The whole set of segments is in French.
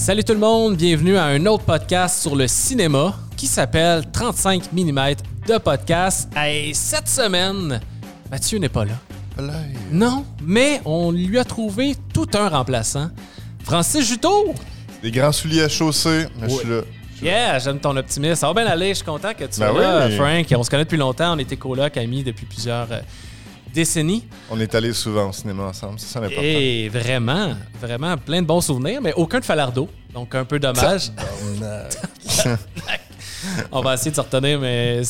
Salut tout le monde, bienvenue à un autre podcast sur le cinéma qui s'appelle 35 mm de podcast. Et cette semaine, Mathieu n'est pas là. Non, mais on lui a trouvé tout un remplaçant. Francis Juteau! Des grands souliers à chausser, mais je Oui. suis là. Yeah, j'aime ton optimisme. Ça va bien aller, je suis content que tu sois Ben là, oui. Frank. On se connaît depuis longtemps, on était coloc, amis depuis plusieurs décennies. On est allés souvent au cinéma ensemble, c'est ça l'important. Et vraiment, vraiment plein de bons souvenirs, mais aucun de Falardeau. Donc un peu dommage. On va essayer de se retenir, mais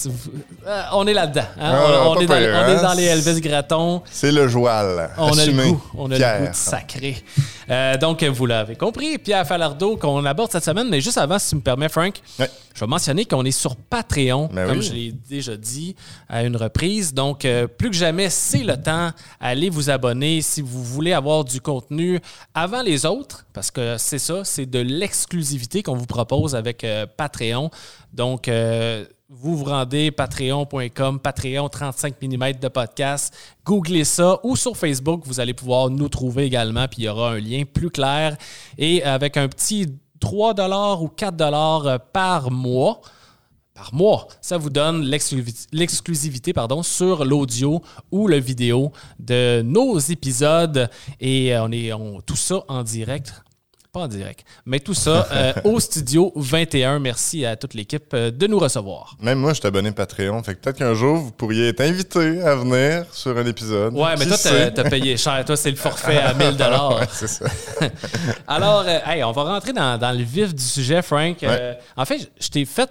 euh, on est là-dedans. hein? Ah, on, on pas est dans, pire, on est hein. dans les Elvis Gratton. C'est le joual. On a le Assumé. goût. On a le goût de sacré. Euh, donc, vous l'avez compris, Pierre Falardeau qu'on aborde cette semaine. Mais juste avant, si tu me permets, Frank, je vais mentionner qu'on est sur Patreon, Ben comme oui. je l'ai déjà dit à une reprise. Donc, euh, plus que jamais, c'est le temps. Allez vous abonner si vous voulez avoir du contenu avant les autres, parce que c'est ça, c'est de l'exclusivité qu'on vous propose avec Patreon. Donc, euh, vous vous rendez patreon.com, Patreon 35 mm de podcast, googlez ça ou sur Facebook, vous allez pouvoir nous trouver également, puis il y aura un lien plus clair. Et avec un petit 3 ou 4 par mois, par mois. Ça vous donne l'exclusi- l'exclusivité sur l'audio ou le vidéo de nos épisodes. Et euh, on est tout ça en direct. Pas en direct, mais tout ça euh, au studio 21. Merci à toute l'équipe euh, de nous recevoir. Même moi, je suis abonné Patreon, fait que peut-être qu'un jour, vous pourriez être invité à venir sur un épisode. Ouais, mais Qui toi, t'as as payé cher. Toi, c'est le forfait à 1000 dollars. C'est ça. Alors, euh, hey, on va rentrer dans, dans le vif du sujet, Frank. En fait, je t'ai fait,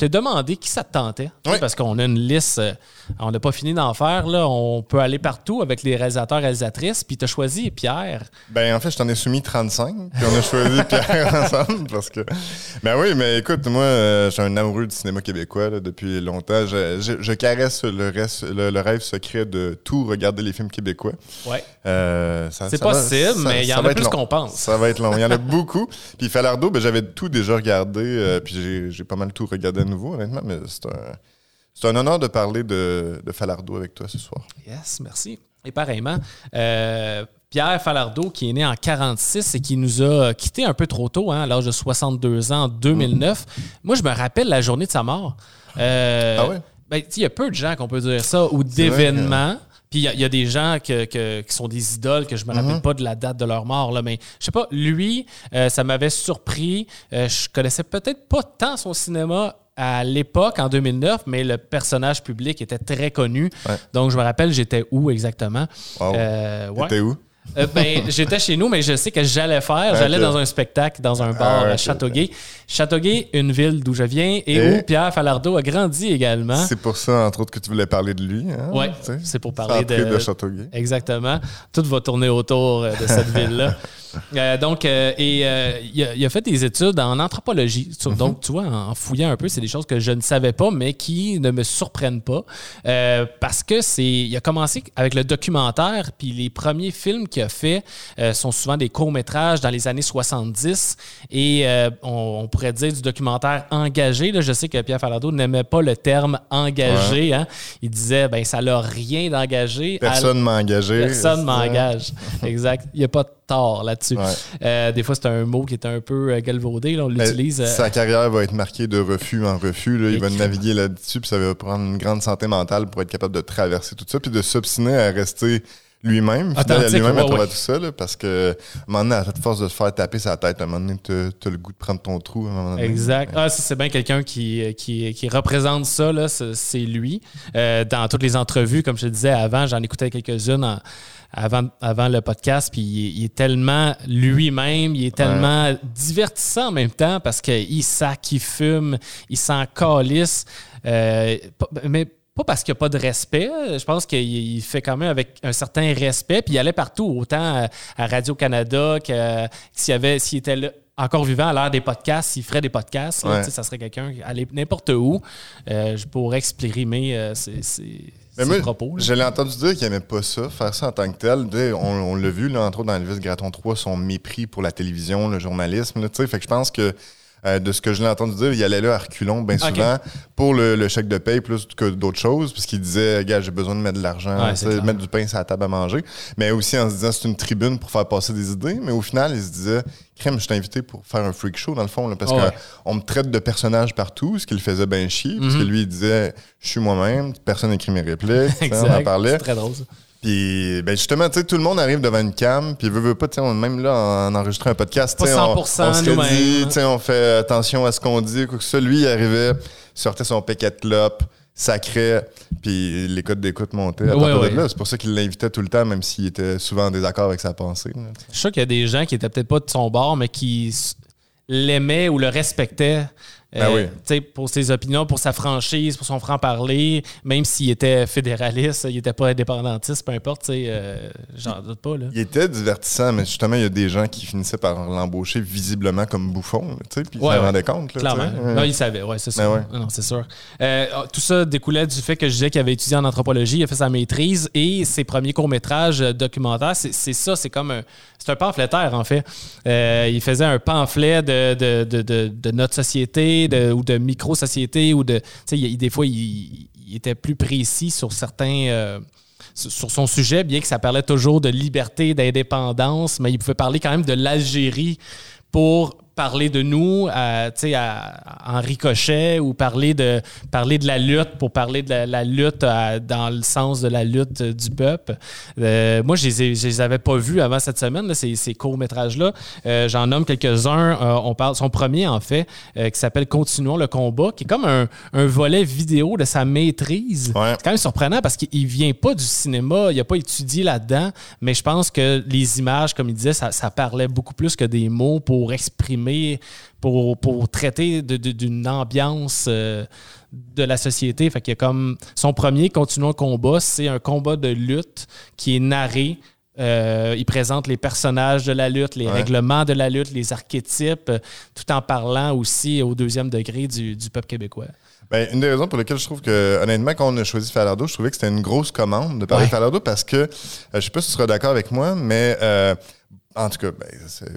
t'ai demandé qui ça te tentait, tu Oui. parce qu'on a une liste, euh, on n'a pas fini d'en faire. Là, on peut aller partout avec les réalisateurs, réalisatrices. Puis t'as choisi Pierre. Ben, en fait, je t'en ai soumis 35, puis on a choisi Pierre ensemble, parce que... Ben oui, mais écoute, moi, euh, je suis un amoureux du cinéma québécois là, depuis longtemps. Je, je- je caresse le, reste, le, le rêve secret de tout regarder les films québécois. Ouais. Euh, C'est possible, ça- mais il y en a plus qu'on pense. Ça va être long. Il y en a beaucoup. Puis Falardeau, ben, j'avais tout déjà regardé, euh, puis j'ai- pas mal tout regardé nouveau, honnêtement, mais c'est un, c'est un honneur de parler de, de Falardeau avec toi ce soir. Yes, merci. Et pareillement, euh, Pierre Falardeau, qui est né en 46 et qui nous a quittés un peu trop tôt, hein, à l'âge de 62 ans en 2009. Moi, je me rappelle la journée de sa mort. Euh, Ah ouais? ben, il y a peu de gens qu'on peut dire ça, ou d'événements. Puis il y a- il y, a des gens que- que- qui sont des idoles que je me Mm-hmm. rappelle pas de la date de leur mort. Là, mais je sais pas, lui, euh, ça m'avait surpris. Euh, je connaissais peut-être pas tant son cinéma à l'époque, en 2009, mais le personnage public était très connu. Ouais. Donc je me rappelle, j'étais où exactement? Wow. Euh, ouais. T'étais où? Euh, ben, j'étais chez nous, mais je sais que j'allais faire. J'allais Ok. dans un spectacle, dans un bar Ah, à Châteauguay. Châteauguay, une ville d'où je viens et, Et- où Pierre Falardeau a grandi également. C'est pour ça, entre autres, que tu voulais parler de lui. Hein? Sais? c'est pour parler de, de Châteauguay. Exactement. Tout va tourner autour euh, de cette ville-là. Euh, donc, euh, et euh, il, a, il a fait des études en anthropologie. Sur- Donc, tu vois, en fouillant un peu, c'est des choses que je ne savais pas, mais qui ne me surprennent pas. Parce que c'est. Il a commencé avec le documentaire, puis les premiers films qu'il a fait sont souvent des courts-métrages dans les années 70. Et on, on pourrait dire du documentaire engagé. Là, je sais que Pierre Falardeau n'aimait pas le terme engagé. hein. Il disait, ben ça n'a rien d'engagé. Personne m'a engagé. Personne m'engage. Exact. Il n'y a pas de tort là-dessus. Ouais. Euh, des fois, c'est un mot qui est un peu euh, galvaudé. là, on l'utilise. euh, Sa carrière va être marquée de refus en refus. là. Il va naviguer là-dessus, puis ça va prendre une grande santé mentale pour être capable de traverser tout ça, puis de s'obstiner à rester lui-même, lui-même à ouais, ouais. tout ça, là, parce que à un moment donné, à cette force de se faire taper sa tête, à un moment donné, t'as t'as le goût de prendre ton trou. À un moment donné. Exact. Ah, c'est bien quelqu'un qui, qui, qui représente ça, là, c'est c'est lui. Euh, dans toutes les entrevues, comme je te disais avant, j'en écoutais quelques-unes en- avant, avant le podcast, puis il, est- il est tellement lui-même, il est tellement divertissant en même temps parce qu'il sac, il fume, il s'en calisse. Euh, mais pas parce qu'il n'y a pas de respect. Je pense qu'il il fait quand même avec un certain respect. Puis il allait partout, autant à, Radio-Canada que s'il y avait, s'il était là, encore vivant à l'ère des podcasts, s'il ferait des podcasts, Ouais. ça serait quelqu'un qui allait n'importe où euh, je pourrais exprimer euh, ses, ses- Mais ses moi, propos. là. je l'ai entendu dire qu'il n'aimait pas ça, faire ça en tant que tel. On, on l'a vu, là, entre autres, dans Elvis Graton 3, son mépris pour la télévision, le journalisme. là, tu sais. fait que je pense que Euh, de ce que je l'ai entendu dire, il allait là à reculons bien souvent pour le, le chèque de paye plus que d'autres choses, parce qu'il disait, gars, j'ai besoin de mettre de l'argent, Ouais, mettre du pain sur la table à manger. Mais aussi en se disant, c'est une tribune pour faire passer des idées. Mais au final, il se disait, crème, je t'ai invité pour faire un freak show, dans le fond, là, parce ouais. qu'on me traite de personnage partout, ce qui le faisait bien chier, parce Mhm. que lui, il disait, je suis moi-même, personne n'écrit mes répliques, on en parlait. C'est très drôle, ça. Puis, ben justement, tu sais, tout le monde arrive devant une cam, puis veut, veut pas, tu sais, même là, en enregistrant un podcast, Pas tu sais, on, 100% on se redit, tu sais, on fait attention à ce qu'on dit, quoi que. Lui, il arrivait, sortait son paquet de clopes, sacré, puis les codes d'écoute montaient à Ouais, ouais. de là. C'est pour ça qu'il l'invitait tout le temps, même s'il était souvent en désaccord avec sa pensée. là. Je suis sûr qu'il y a des gens qui étaient peut-être pas de son bord, mais qui l'aimaient ou le respectaient. Ben oui. sais, pour ses opinions, pour sa franchise, pour son franc-parler, même s'il était fédéraliste, il était pas indépendantiste, peu importe, tu sais, euh, j'en doute pas. Là. Il était divertissant, mais justement, il y a des gens qui finissaient par l'embaucher visiblement comme bouffon, puis ils s'en rendaient compte. là. Clairement. Non, il savait, ouais, c'est Ben sûr. ouais. Non, c'est sûr. Euh, tout ça découlait du fait que je disais qu'il avait étudié en anthropologie, il a fait sa maîtrise et ses premiers courts-métrages euh, documentaires, c'est c'est ça, c'est comme un. C'est un pamphlétaire, en fait. Euh, il faisait un pamphlet de, de, de, notre société ou de micro-société ou de. Il- des fois, il, était plus précis sur certains. euh, sur son sujet, bien que ça parlait toujours de liberté, d'indépendance, mais il pouvait parler quand même de l'Algérie pour parler de nous à, à- en ricochet ou parler de, parler de la lutte pour parler de la, la lutte à- dans le sens de la lutte euh, du peuple. Euh, moi, je je les avais pas vus avant cette semaine, là, ces, ces courts-métrages-là. Euh, J'en nomme quelques-uns. Euh, on parle, son premier, en fait, euh, qui s'appelle Continuons le combat, qui est comme un, un volet vidéo de sa maîtrise. Ouais. C'est quand même surprenant parce qu'il vient pas du cinéma, il n'a pas étudié là-dedans, mais je pense que les images, comme il disait, ça, ça parlait beaucoup plus que des mots pour exprimer, pour, pour traiter d'une ambiance euh, de la société. Fait qu'il y a comme son premier Continuons le combat, c'est un combat de lutte qui est narré. Euh, il présente les personnages de la lutte, les Ouais. règlements de la lutte, les archétypes, tout en parlant aussi au deuxième degré du, du peuple québécois. Ben, une des raisons pour lesquelles je trouve que, honnêtement, quand on a choisi Falardo, je trouvais que c'était une grosse commande de parler Ouais. de Falardo parce que, euh, je sais pas si tu seras d'accord avec moi, mais euh, en tout cas, ben, c'est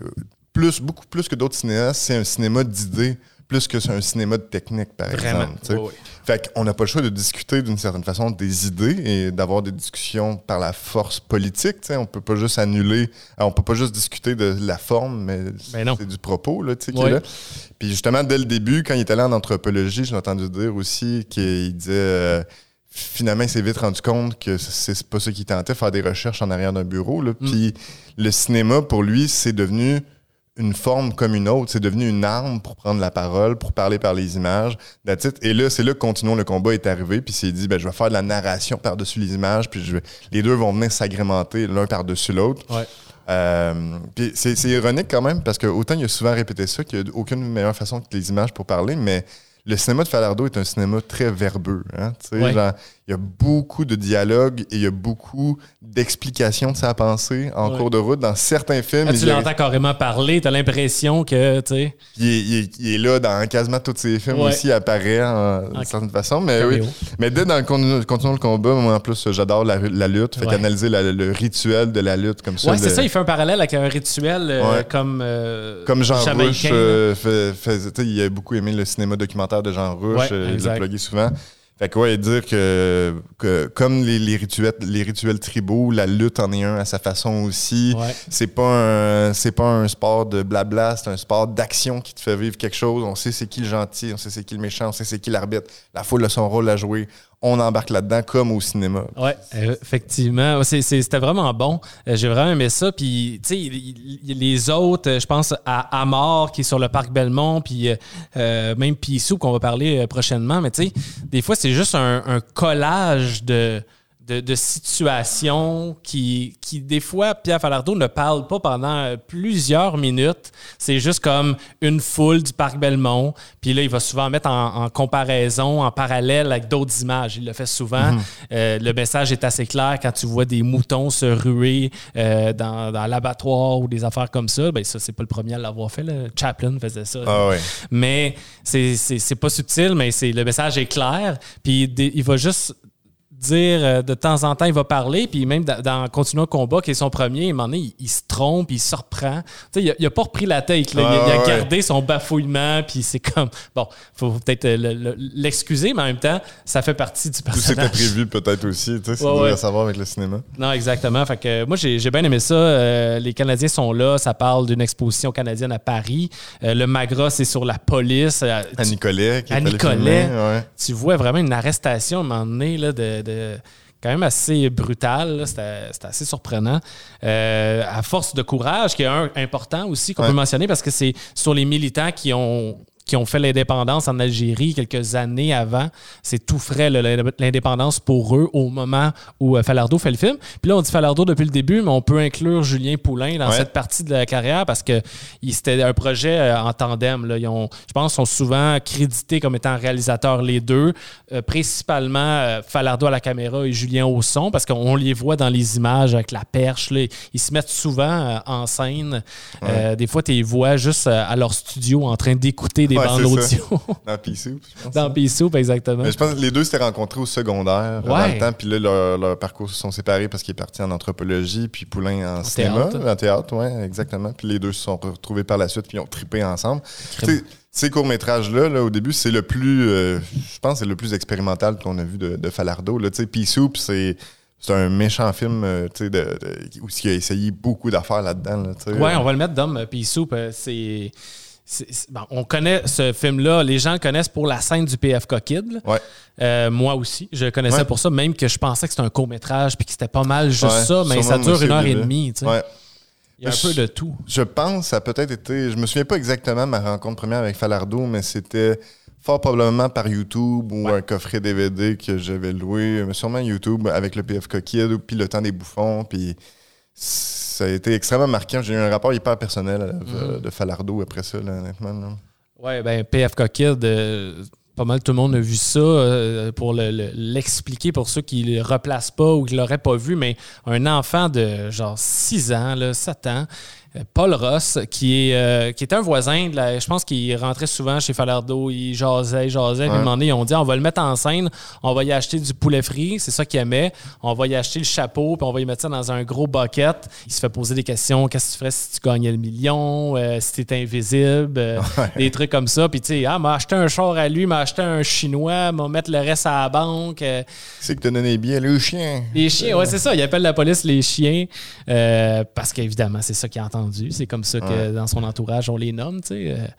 plus, beaucoup plus que d'autres cinéastes, c'est un cinéma d'idées plus que c'est un cinéma de technique, par Vraiment. exemple. tu sais. Ouais, ouais. Fait qu'on n'a pas le choix de discuter d'une certaine façon des idées et d'avoir des discussions par la force politique. tu sais. On peut pas juste annuler, euh, on peut pas juste discuter de la forme, mais Ben c'est du propos là, tu sais, qui est là. Puis justement, dès le début, quand il était allé en anthropologie, j'ai entendu dire aussi qu'il disait euh, finalement, il s'est vite rendu compte que c'est c'est pas ça qui tentait, faire des recherches en arrière d'un bureau. Là. Mm. Puis le cinéma, pour lui, c'est devenu une forme comme une autre. C'est devenu une arme pour prendre la parole, pour parler par les images. Et là, c'est là que Continuons le combat est arrivé. Puis s'est dit, ben, je vais faire de la narration par-dessus les images. Puis je vais- les deux vont venir s'agrémenter l'un par-dessus l'autre. Ouais. Euh, puis c'est ironique quand même parce que autant il a souvent répété ça qu'il n'y a aucune meilleure façon que les images pour parler, mais le cinéma de Falardo est un cinéma très verbeux. Hein, Ouais. genre, il y a beaucoup de dialogues et il y a beaucoup d'explications de sa pensée en Ouais. cours de route dans certains films. Il tu a- l'entends carrément parler, t'as l'impression que, tu sais, il est, il est- il est là dans quasiment tous ses films Ouais. aussi, il apparaît en- d'une certaine façon. Mais oui. Mais dès dans Continuons le combat, moi en plus, j'adore la, la lutte. Fait Ouais. qu'analyser le rituel de la lutte comme ça. Ouais, c'est ça, il fait un parallèle avec un rituel euh, comme. euh, Comme Jean là. euh, fait- il a beaucoup aimé le cinéma documentaire de Jean euh, il l'a plugué souvent. Fait que ouais, dire que, que comme les, les rituels, les rituels tribaux, la lutte en est un à sa façon aussi. Ouais. C'est pas un c'est pas un sport de blabla, c'est un sport d'action qui te fait vivre quelque chose. On sait c'est qui le gentil, on sait c'est qui le méchant, on sait c'est qui l'arbitre. La foule a son rôle à jouer. On embarque là-dedans comme au cinéma. Ouais, effectivement. C'était vraiment bon. Euh, J'ai vraiment aimé ça. Puis, tu sais, les autres, euh, je pense à Amor qui est sur le parc Belmont, puis euh, même Pissou qu'on va parler prochainement. Mais tu sais, des fois, c'est juste un, un collage de, de, de situations qui, qui, des fois, Pierre Falardeau ne parle pas pendant plusieurs minutes. C'est juste comme une foule du parc Belmont. Puis là, il va souvent mettre en, en comparaison, en parallèle avec d'autres images. Il le fait souvent. Euh, le message est assez clair quand tu vois des moutons se ruer euh, dans, dans l'abattoir ou des affaires comme ça. Ben, ça, c'est pas le premier à l'avoir fait. là. Chaplin faisait ça. Ah ouais. Mais c'est- pas subtil, mais c'est le message est clair. Puis il va juste dire euh, de temps en temps, il va parler, puis même dans, dans Continuant le combat, qui est son premier, à un moment donné, il, il se trompe, il se reprend. Tu sais, il, a, il a pas repris la tête, là. il, a- il a Ouais, ouais. gardé son bafouillement, puis c'est comme. Bon, faut peut-être euh, le- le- l'excuser, mais en même temps, ça fait partie du Tout c'était personnage. prévu peut-être aussi, tu sais, c'est Ouais, à savoir avec le cinéma. Non, exactement. Fait que euh, moi, j'ai bien aimé ça. Euh, les Canadiens sont là. Ça parle d'une exposition canadienne à Paris. Euh, le Magra, c'est sur la police. À tu- Nicolet, qui À Nicolet. filmer, tu vois vraiment une arrestation à un moment donné là, de, de- quand même assez brutale. là. C'était c'était assez surprenant. Euh, à force de courage, qui est un important aussi qu'on Ouais. peut mentionner parce que c'est sur les militants qui ont qui ont fait l'indépendance en Algérie quelques années avant. C'est tout frais, l'indépendance pour eux au moment où euh, Falardeau fait le film. Puis là, on dit Falardeau depuis le début, mais on peut inclure Julien Poulain dans Ouais. cette partie de la carrière parce que c'était un projet euh, en tandem. Là. Ils ont, je pense qu'ils sont souvent crédités comme étant réalisateurs les deux, Euh, principalement euh, Falardeau à la caméra et Julien au son parce qu'on les voit dans les images avec la perche. là. Ils se mettent souvent euh, en scène. Des fois, tu les vois juste à leur studio en train d'écouter des Ouais, bandes audio. Dans Pissou, je pense. dans P-Soup, exactement. Mais je pense que les deux s'étaient rencontrés au secondaire euh, dans Ouais. le temps, puis là, leur- leurs parcours se sont séparés parce qu'il est parti en anthropologie, puis Poulain en, cinéma, théâtre. en théâtre, ouais, exactement. Puis les deux se sont retrouvés par la suite, puis ils ont trippé ensemble. Ces courts-métrages-là, là, au début, c'est le plus, euh, je pense, c'est le plus expérimental qu'on a vu de, de Falardeau. Là, Pea Soup, c'est c'est un méchant film, euh, tu sais, de, de- où il a essayé beaucoup d'affaires là-dedans. Là. Ouais, on va le mettre d'homme P-Soup. euh, C'est. Bon, on connaît ce film-là, les gens le connaissent pour la scène du PFK Kid. Ouais. Euh, moi aussi, je le connaissais Ouais. pour ça, même que je pensais que c'était un court-métrage puis que c'était pas mal juste Ouais, ça, mais ça dure une heure et demie. tu sais. Il y a un Je- peu de tout. Je pense, ça a peut-être été. Je me souviens pas exactement de ma rencontre première avec Falardeau, mais c'était fort probablement par YouTube ou un coffret DVD que j'avais loué, mais sûrement YouTube avec le PFK Kid, puis le temps des bouffons, puis ça a été extrêmement marquant. J'ai eu un rapport hyper personnel euh, de Falardeau après ça, là, honnêtement. là. Ouais, ben PFK Kid, euh, pas mal tout le monde a vu ça euh, pour le- le- l'expliquer pour ceux qui le replacent pas ou qui l'auraient pas vu, mais un enfant de genre 6 ans, là, 7 ans, Paul Ross, qui est, euh, qui est un voisin, de la- je pense qu'il rentrait souvent chez Falardeau, il jasait, il jasait, puis Ouais. ils ont dit on va le mettre en scène, on va y acheter du poulet frit, c'est ça qu'il aimait, on va y acheter le chapeau, puis on va y mettre ça dans un gros bucket. Il se fait poser des questions, qu'est-ce que tu ferais si tu gagnais le million, euh, si t'étais invisible, euh, des trucs comme ça. Puis tu sais, ah, m'a acheté un char à lui, m'a acheté un chinois, m'a mettre le reste à la banque. C'est que t'as donné les billets, le chien. les chiens, ouais, c'est ça. Il appelle la police les chiens parce qu'évidemment, c'est ça qu'il a C'est comme ça que dans son entourage, on les nomme, tu sais.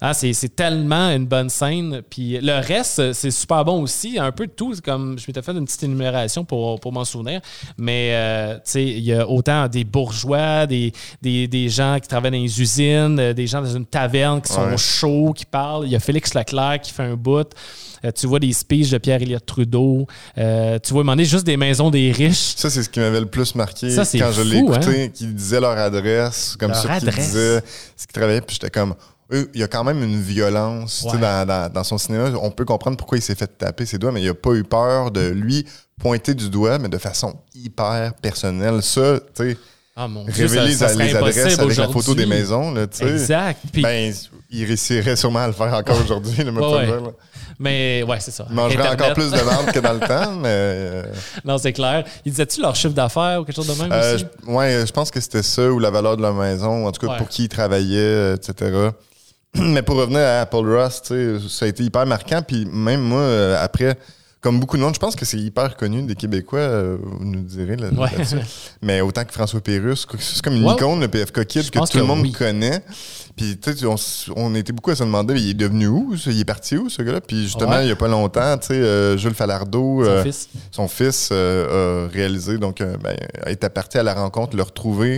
Ah, c'est, tellement une bonne scène. Puis le reste, c'est super bon aussi. Un peu de tout. Comme je m'étais fait une petite énumération pour, pour m'en souvenir. Mais euh, tu sais, il y a autant des bourgeois, des, des, des gens qui travaillent dans les usines, euh, des gens dans une taverne qui sont Ouais. chauds, qui parlent. Il y a Félix Leclerc qui fait un bout. Euh, tu vois des speeches de Pierre-Éliott Trudeau. Euh, tu vois, un moment donné, juste des maisons des riches. Ça, c'est ce qui m'avait le plus marqué Ça, quand je l'ai hein? écouté, qu'ils disaient leur adresse, comme Leur ça, qu'ils adresse. disaient ce qu'ils travaillaient, puis j'étais comme, il y a quand même une violence Ouais. dans, dans- dans son cinéma. On peut comprendre pourquoi il s'est fait taper ses doigts, mais il a pas eu peur de lui pointer du doigt, mais de façon hyper personnelle. Ça, tu sais, Ah mon Dieu, révéler ça, ça les adresses avec la photo des maisons, là, tu sais. Exact. Ben, il réussirait sûrement à le faire encore aujourd'hui, le Ouais, ouais. mais ouais, c'est ça. Il mangerait encore plus de ventes que dans le temps, mais. euh, non, c'est clair. Ils disaient-tu leur chiffre d'affaires ou quelque chose de même Euh, aussi? je, ouais, je pense que c'était ça ou la valeur de la maison, en tout cas Ouais. pour qui il travaillait, euh, etc. Mais pour revenir à Apple Ross, ça a été hyper marquant. Puis même moi, euh, après, comme beaucoup de monde, je pense que c'est hyper connu des Québécois, euh, vous nous direz là, Ouais. Mais autant que François Pérusse, c'est comme une icône, le PFK Kid, que tout le monde oui. connaît. Puis tu sais, on, était beaucoup à se demander, il est devenu où? Il est parti où, ce gars-là? Puis justement, Ouais. il n'y a pas longtemps, tu sais, euh, Jules Falardeau... Son euh, fils. son fils a réalisé, donc, euh, ben, était parti à la rencontre, le retrouver.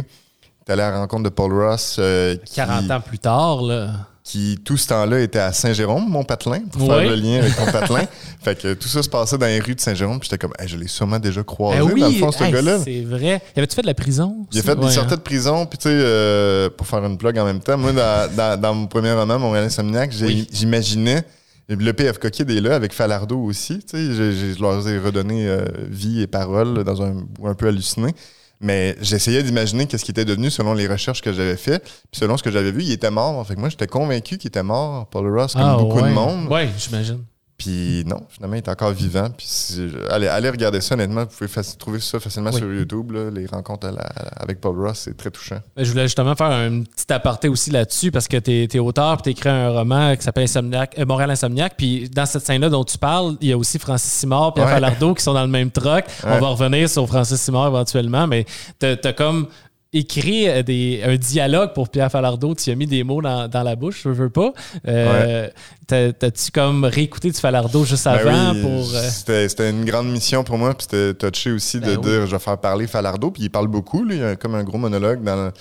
est allé à la rencontre de Paul Ross, euh, qui, 40 ans plus tard, là. Qui tout ce temps-là était à Saint-Jérôme, mon patelin, pour Ouais. faire le lien avec ton patelin. fait que tout ça se passait dans les rues de Saint-Jérôme, puis j'étais comme, Hey, je l'ai sûrement déjà croisé, Eh oui, dans le fond, ce hey, gars-là. c'est vrai. Y avait-tu fait de la prison? Il a fait des Ouais, sorties hein? de prison, puis tu sais, euh, pour faire une plug en même temps, moi, dans, dans- dans mon premier roman, Montréal Insomniac, Oui. j'imaginais, le PFK Kid est là, avec Falardeau aussi, tu sais, je leur ai redonné euh, vie et parole dans un un peu halluciné. Mais j'essayais d'imaginer qu'est-ce qu'il était devenu selon les recherches que j'avais fait. Puis selon ce que j'avais vu, il était mort. Fait que moi, j'étais convaincu qu'il était mort, Paul Ross, comme Ah, beaucoup ouais. de monde. Ouais, j'imagine. Puis non, finalement, il est encore vivant. Puis si- allez, allez regarder ça, honnêtement. Vous pouvez trouver ça facilement Oui. sur YouTube. là. les rencontres à la- avec Paul Ross, c'est très touchant. Ben, Je voulais justement faire un petit aparté aussi là-dessus parce que tu es, auteur puis tu écrit un roman qui s'appelle Insomniac, euh, Montréal Insomniac. Puis dans cette scène-là dont tu parles, il y a aussi Francis Simard et Ouais. Falardeau qui sont dans le même truck. On va revenir sur Francis Simard éventuellement, mais tu as comme écrit euh, des, un dialogue pour Pierre Falardeau. Tu as mis des mots dans, dans la bouche, je veux pas. Euh, t'as- T'as-tu comme réécouté du Falardeau juste Ben avant oui, pour. euh, C'était une grande mission pour moi. Puis c'était touché aussi de Ben oui. dire je vais faire parler Falardeau. Puis il parle beaucoup. Lui, il a comme un gros monologue. Dans le-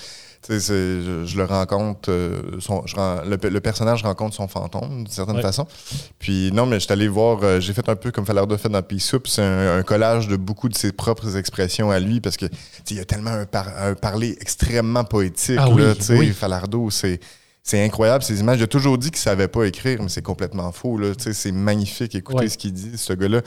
je, je le rencontre. euh, son- je ren- le, le personnage rencontre son fantôme d'une certaine Ouais. façon. Puis non, mais je suis allé voir. euh, J'ai fait un peu comme Falardeau a fait dans Peace Soup. C'est un, un collage de beaucoup de ses propres expressions à lui parce que il y a tellement un, par- un parler extrêmement poétique. Ah oui, là, tu sais, oui. Falardeau, c'est. C'est incroyable ces images. J'ai toujours dit qu'il savait pas écrire, mais c'est complètement faux. Là. Tu sais, C'est magnifique. Écoutez Ouais. ce qu'il dit, ce gars-là.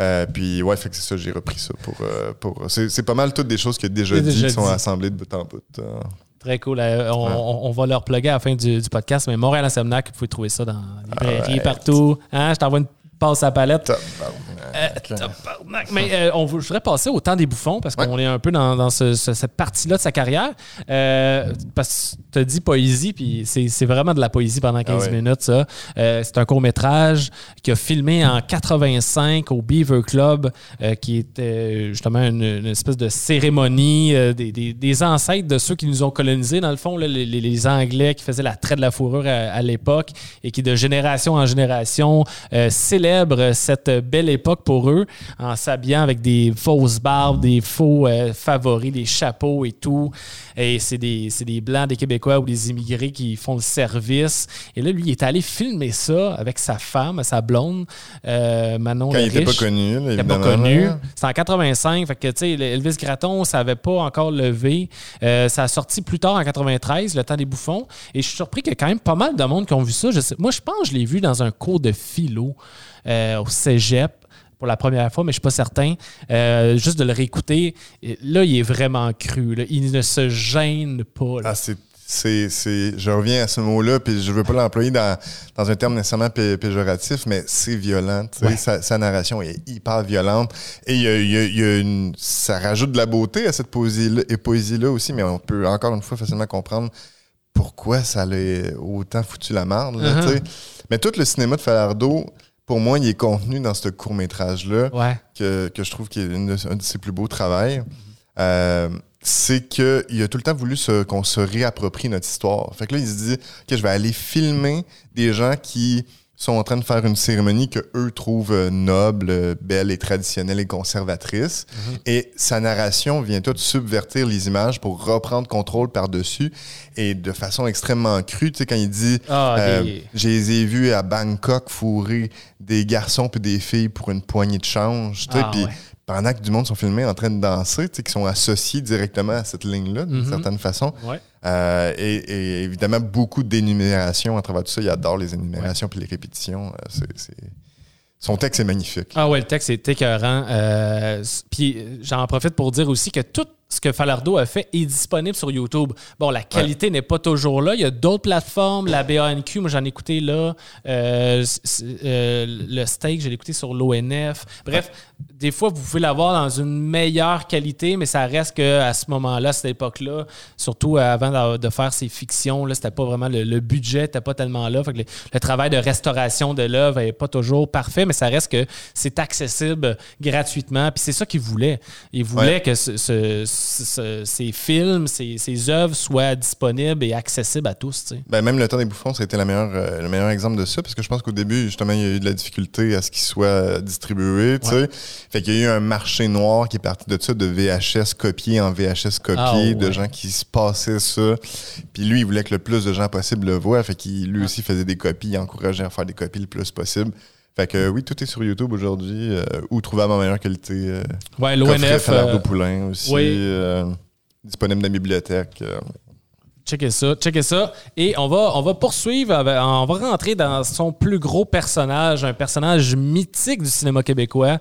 Euh, puis ouais, fait que c'est ça, j'ai repris ça pour. euh, pour c'est, c'est pas mal toutes des choses qu'il a déjà dit déjà qui sont dit. assemblées de bout en bout. euh. Très cool. On, Ouais. on- va leur plugger à la fin du, du podcast, mais Montréal Insomniac, vous pouvez trouver ça dans les librairies, Alright. partout. Hein, je t'envoie une passe la palette. Euh, Tabarnak. tabarnak. Mais euh, on vou- je voudrais passer au temps des bouffons parce qu'on est un peu dans, dans ce- ce- cette partie-là de sa carrière. Euh, parce que tu as dit poésie, puis c'est vraiment de la poésie pendant 15 Ah ouais. minutes, ça. Euh, c'est un court-métrage qui a filmé en 85 au Beaver Club, euh, qui était justement une, une espèce de cérémonie euh, des, des- des ancêtres de ceux qui nous ont colonisés, dans le fond, là, les, Anglais qui faisaient la traite de la fourrure à, à l'époque et qui, de génération en génération, euh, célèbrent cette belle époque pour eux en s'habillant avec des fausses barbes, des faux euh, favoris, des chapeaux et tout. Et c'est des, des Blancs, des Québécois ou des immigrés qui font le service. Et là, lui, il est allé filmer ça avec sa femme, sa blonde, euh, Manon Quand il était pas connu, Il n'était pas connu. C'est en 85. Fait que, tu sais, Elvis Gratton, ça n'avait pas encore levé. Euh, ça a sorti plus tard en 93, Le temps des bouffons. Et je suis surpris qu'il y a quand même pas mal de monde qui ont vu ça. Je sais- moi, je pense que je l'ai vu dans un cours de philo euh, au cégep pour la première fois, mais je suis pas certain. Euh, juste de le réécouter, là, il est vraiment cru. là. Il ne se gêne pas. là. Ah, c'est. C'est, c'est- je reviens à ce mot-là, puis je veux pas l'employer dans, dans un terme nécessairement pé- péjoratif, mais c'est violent. Ouais. Sa, sa narration est hyper violente. Et y a, y a- il y a une, ça rajoute de la beauté à cette poésie-là, et poésie-là aussi, mais on peut encore une fois facilement comprendre pourquoi ça l'a autant foutu la marde. là, Uh-huh. Mais tout le cinéma de Falardeau, pour moi, il est contenu dans ce court-métrage-là Ouais. que, que je trouve qui est une un de ses plus beaux travails, euh, c'est qu'il a tout le temps voulu qu'on se réapproprie notre histoire. Fait que là, il se dit, OK, je vais aller filmer des gens qui sont en train de faire une cérémonie que eux trouvent euh, noble, euh, belle et traditionnelle et conservatrice. Et sa narration vient toute subvertir les images pour reprendre contrôle par-dessus et de façon extrêmement crue. Tu sais, quand il dit Ah, euh, des- Je les ai vus à Bangkok fourrer des garçons puis des filles pour une poignée de change. tu sais, Ah, puis ouais. Pendant que du monde sont filmés en train de danser, qui sont associés directement à cette ligne-là, d'une Mhm. certaine façon. Ouais. Euh, et, et évidemment, beaucoup d'énumérations à travers tout ça. Il adore les énumérations puis les répétitions. Euh, c'est- Son texte est magnifique. Ah ouais, le texte est écœurant. Euh, Puis j'en profite pour dire aussi que tout ce que Falardo a fait est disponible sur YouTube. Bon, la qualité n'est pas toujours là. Il y a d'autres plateformes, la BANQ, moi j'en ai écouté là. Euh, euh, le steak, je l'ai écouté sur l'ONF. Bref, des fois, vous pouvez l'avoir dans une meilleure qualité, mais ça reste qu'à ce moment-là, à cette époque-là, surtout avant de, faire ces fictions, là, c'était pas vraiment le, le budget, n'était pas tellement là. Fait que le, le travail de restauration de l'œuvre n'est pas toujours parfait, mais ça reste que c'est accessible gratuitement. Puis c'est ça qu'il voulait. Il voulait Ouais. que ce- ce- ces films, ces, ces œuvres soient disponibles et accessibles à tous. tu sais. Ben, même Le Temps des Bouffons, ça a été la meilleure, euh, le meilleur exemple de ça, parce que je pense qu'au début, justement, il y a eu de la difficulté à ce qu'il soit euh, distribué, tu sais. Fait qu'il y a eu un marché noir qui est parti de ça, de VHS copié en VHS copié, Ah, ouais. de gens qui se passaient ça. Puis lui, il voulait que le plus de gens possible le voient, fait qu'il lui Ah. aussi faisait des copies, il encourageait à faire des copies le plus possible. Fait que oui, tout est sur YouTube aujourd'hui, euh, ou trouvable en meilleure qualité. Euh, Ouais, l'ONF. Euh, Poulain aussi, oui. euh, disponible dans la bibliothèque. Checkez ça, checkez ça. Et on va, on va poursuivre, avec- on va rentrer dans son plus gros personnage, un personnage mythique du cinéma québécois,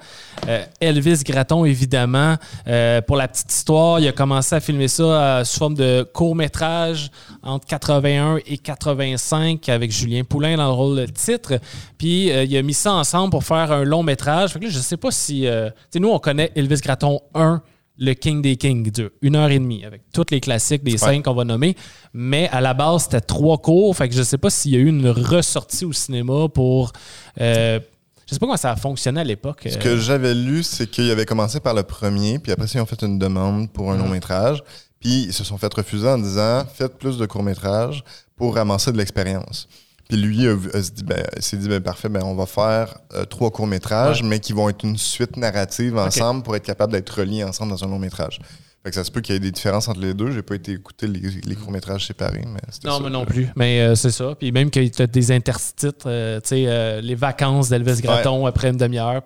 euh, Elvis Gratton, évidemment. Euh, pour la petite histoire, il a commencé à filmer ça euh, sous forme de court-métrage entre 81 et 85 avec Julien Poulain dans le rôle de titre. Puis euh, il a mis ça ensemble pour faire un long-métrage. Fait que là, je sais pas si... euh, nous, on connaît Elvis Gratton 1 le King des Kings, dure une heure et demie, avec tous les classiques des cinq qu'on va nommer. Mais à la base, c'était trois cours. Fait que je sais pas s'il y a eu une ressortie au cinéma pour. euh, je sais pas comment ça a fonctionné à l'époque. Ce euh, que j'avais lu, c'est qu'ils avaient commencé par le premier, puis après ils ont fait une demande pour un Mhm. long métrage, puis ils se sont fait refuser en disant faites plus de courts métrages pour ramasser de l'expérience. Puis lui a, dit, ben, s'est dit ben, parfait, ben, on va faire euh, trois courts métrages, mais qui vont être une suite narrative ensemble pour être capable d'être reliés ensemble dans un long métrage. Fait que ça se peut qu'il y ait des différences entre les deux. J'ai pas été écouter les, les courts métrages séparés, mais c'était Non, ça. mais non plus. Mais euh, c'est ça. Puis même qu'il y a des interstitres, euh, tu sais, euh, les vacances d'Elvis Gratton après une demi-heure,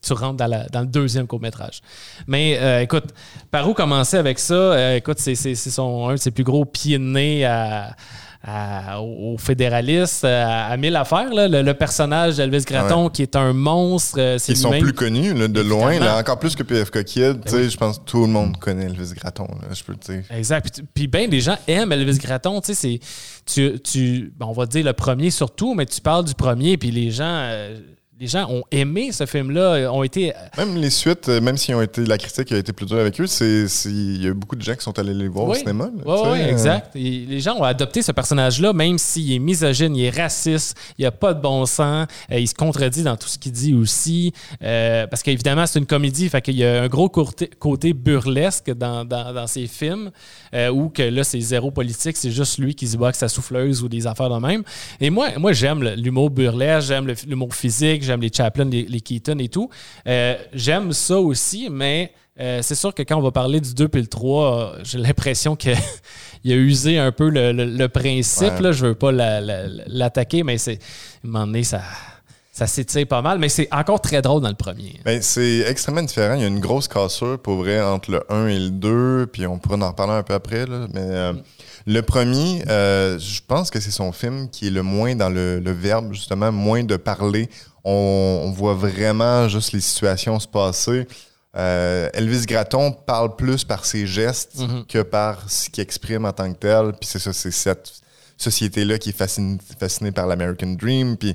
tu rentres dans, la- dans le deuxième court-métrage. Mais euh, écoute, par où commencer avec ça? Euh, écoute, c'est c'est- c'est son- un de ses plus gros pieds de nez à, à- aux fédéralistes, à, à mille affaires. là. Le, le personnage d'Elvis Gratton, qui est un monstre, euh, c'est Ils sont plus connus là, de loin, Évidemment. Ben là, encore plus que PFK Kid. tu sais, Je pense que tout le monde connaît Elvis Gratton. je peux te dire. Exact. Puis, Puis bien, des gens aiment Elvis Gratton. Tu. Tu, on va dire le premier surtout, mais tu parles du premier, puis les gens. euh, les gens ont aimé ce film-là, euh, ont été. Même les suites, euh, même si ont été, la critique a été plus dure avec eux, c'est, il y a beaucoup de gens qui sont allés les voir au cinéma. là, Oui, euh, exact. Et les gens ont adopté ce personnage-là, même s'il est misogyne, il est raciste, il a pas de bon sens, euh, il se contredit dans tout ce qu'il dit aussi. euh, parce qu'évidemment, c'est une comédie, fait qu'il y a un gros côté, côté burlesque dans, dans, dans ses films, euh, où que là, c'est zéro politique, c'est juste lui qui se bat avec sa souffleuse ou des affaires de même. Et moi, moi j'aime l'humour burlesque, j'aime l'humour physique, j'aime les Chaplin, les, les Keaton et tout. Euh, j'aime ça aussi, mais euh, c'est sûr que quand on va parler du 2 puis le 3, euh, j'ai l'impression que il a usé un peu le, le- le principe. Ouais. Là, je veux pas la- la- l'attaquer, mais c'est. À un moment donné, ça, ça s'étire pas mal, mais c'est encore très drôle dans le premier. Ben, c'est extrêmement différent. Il y a une grosse cassure, pour vrai, entre le 1 et le 2, puis on pourra en reparler un peu après. Là, mais euh, le premier, euh, je pense que c'est son film qui est le moins dans le, le verbe, justement, moins de parler. On, on voit vraiment juste les situations se passer. Euh, Elvis Gratton parle plus par ses gestes Mhm. que par ce qu'il exprime en tant que tel. Puis c'est ça, c'est cette société-là qui est fascinée, fascinée par l'American Dream. Puis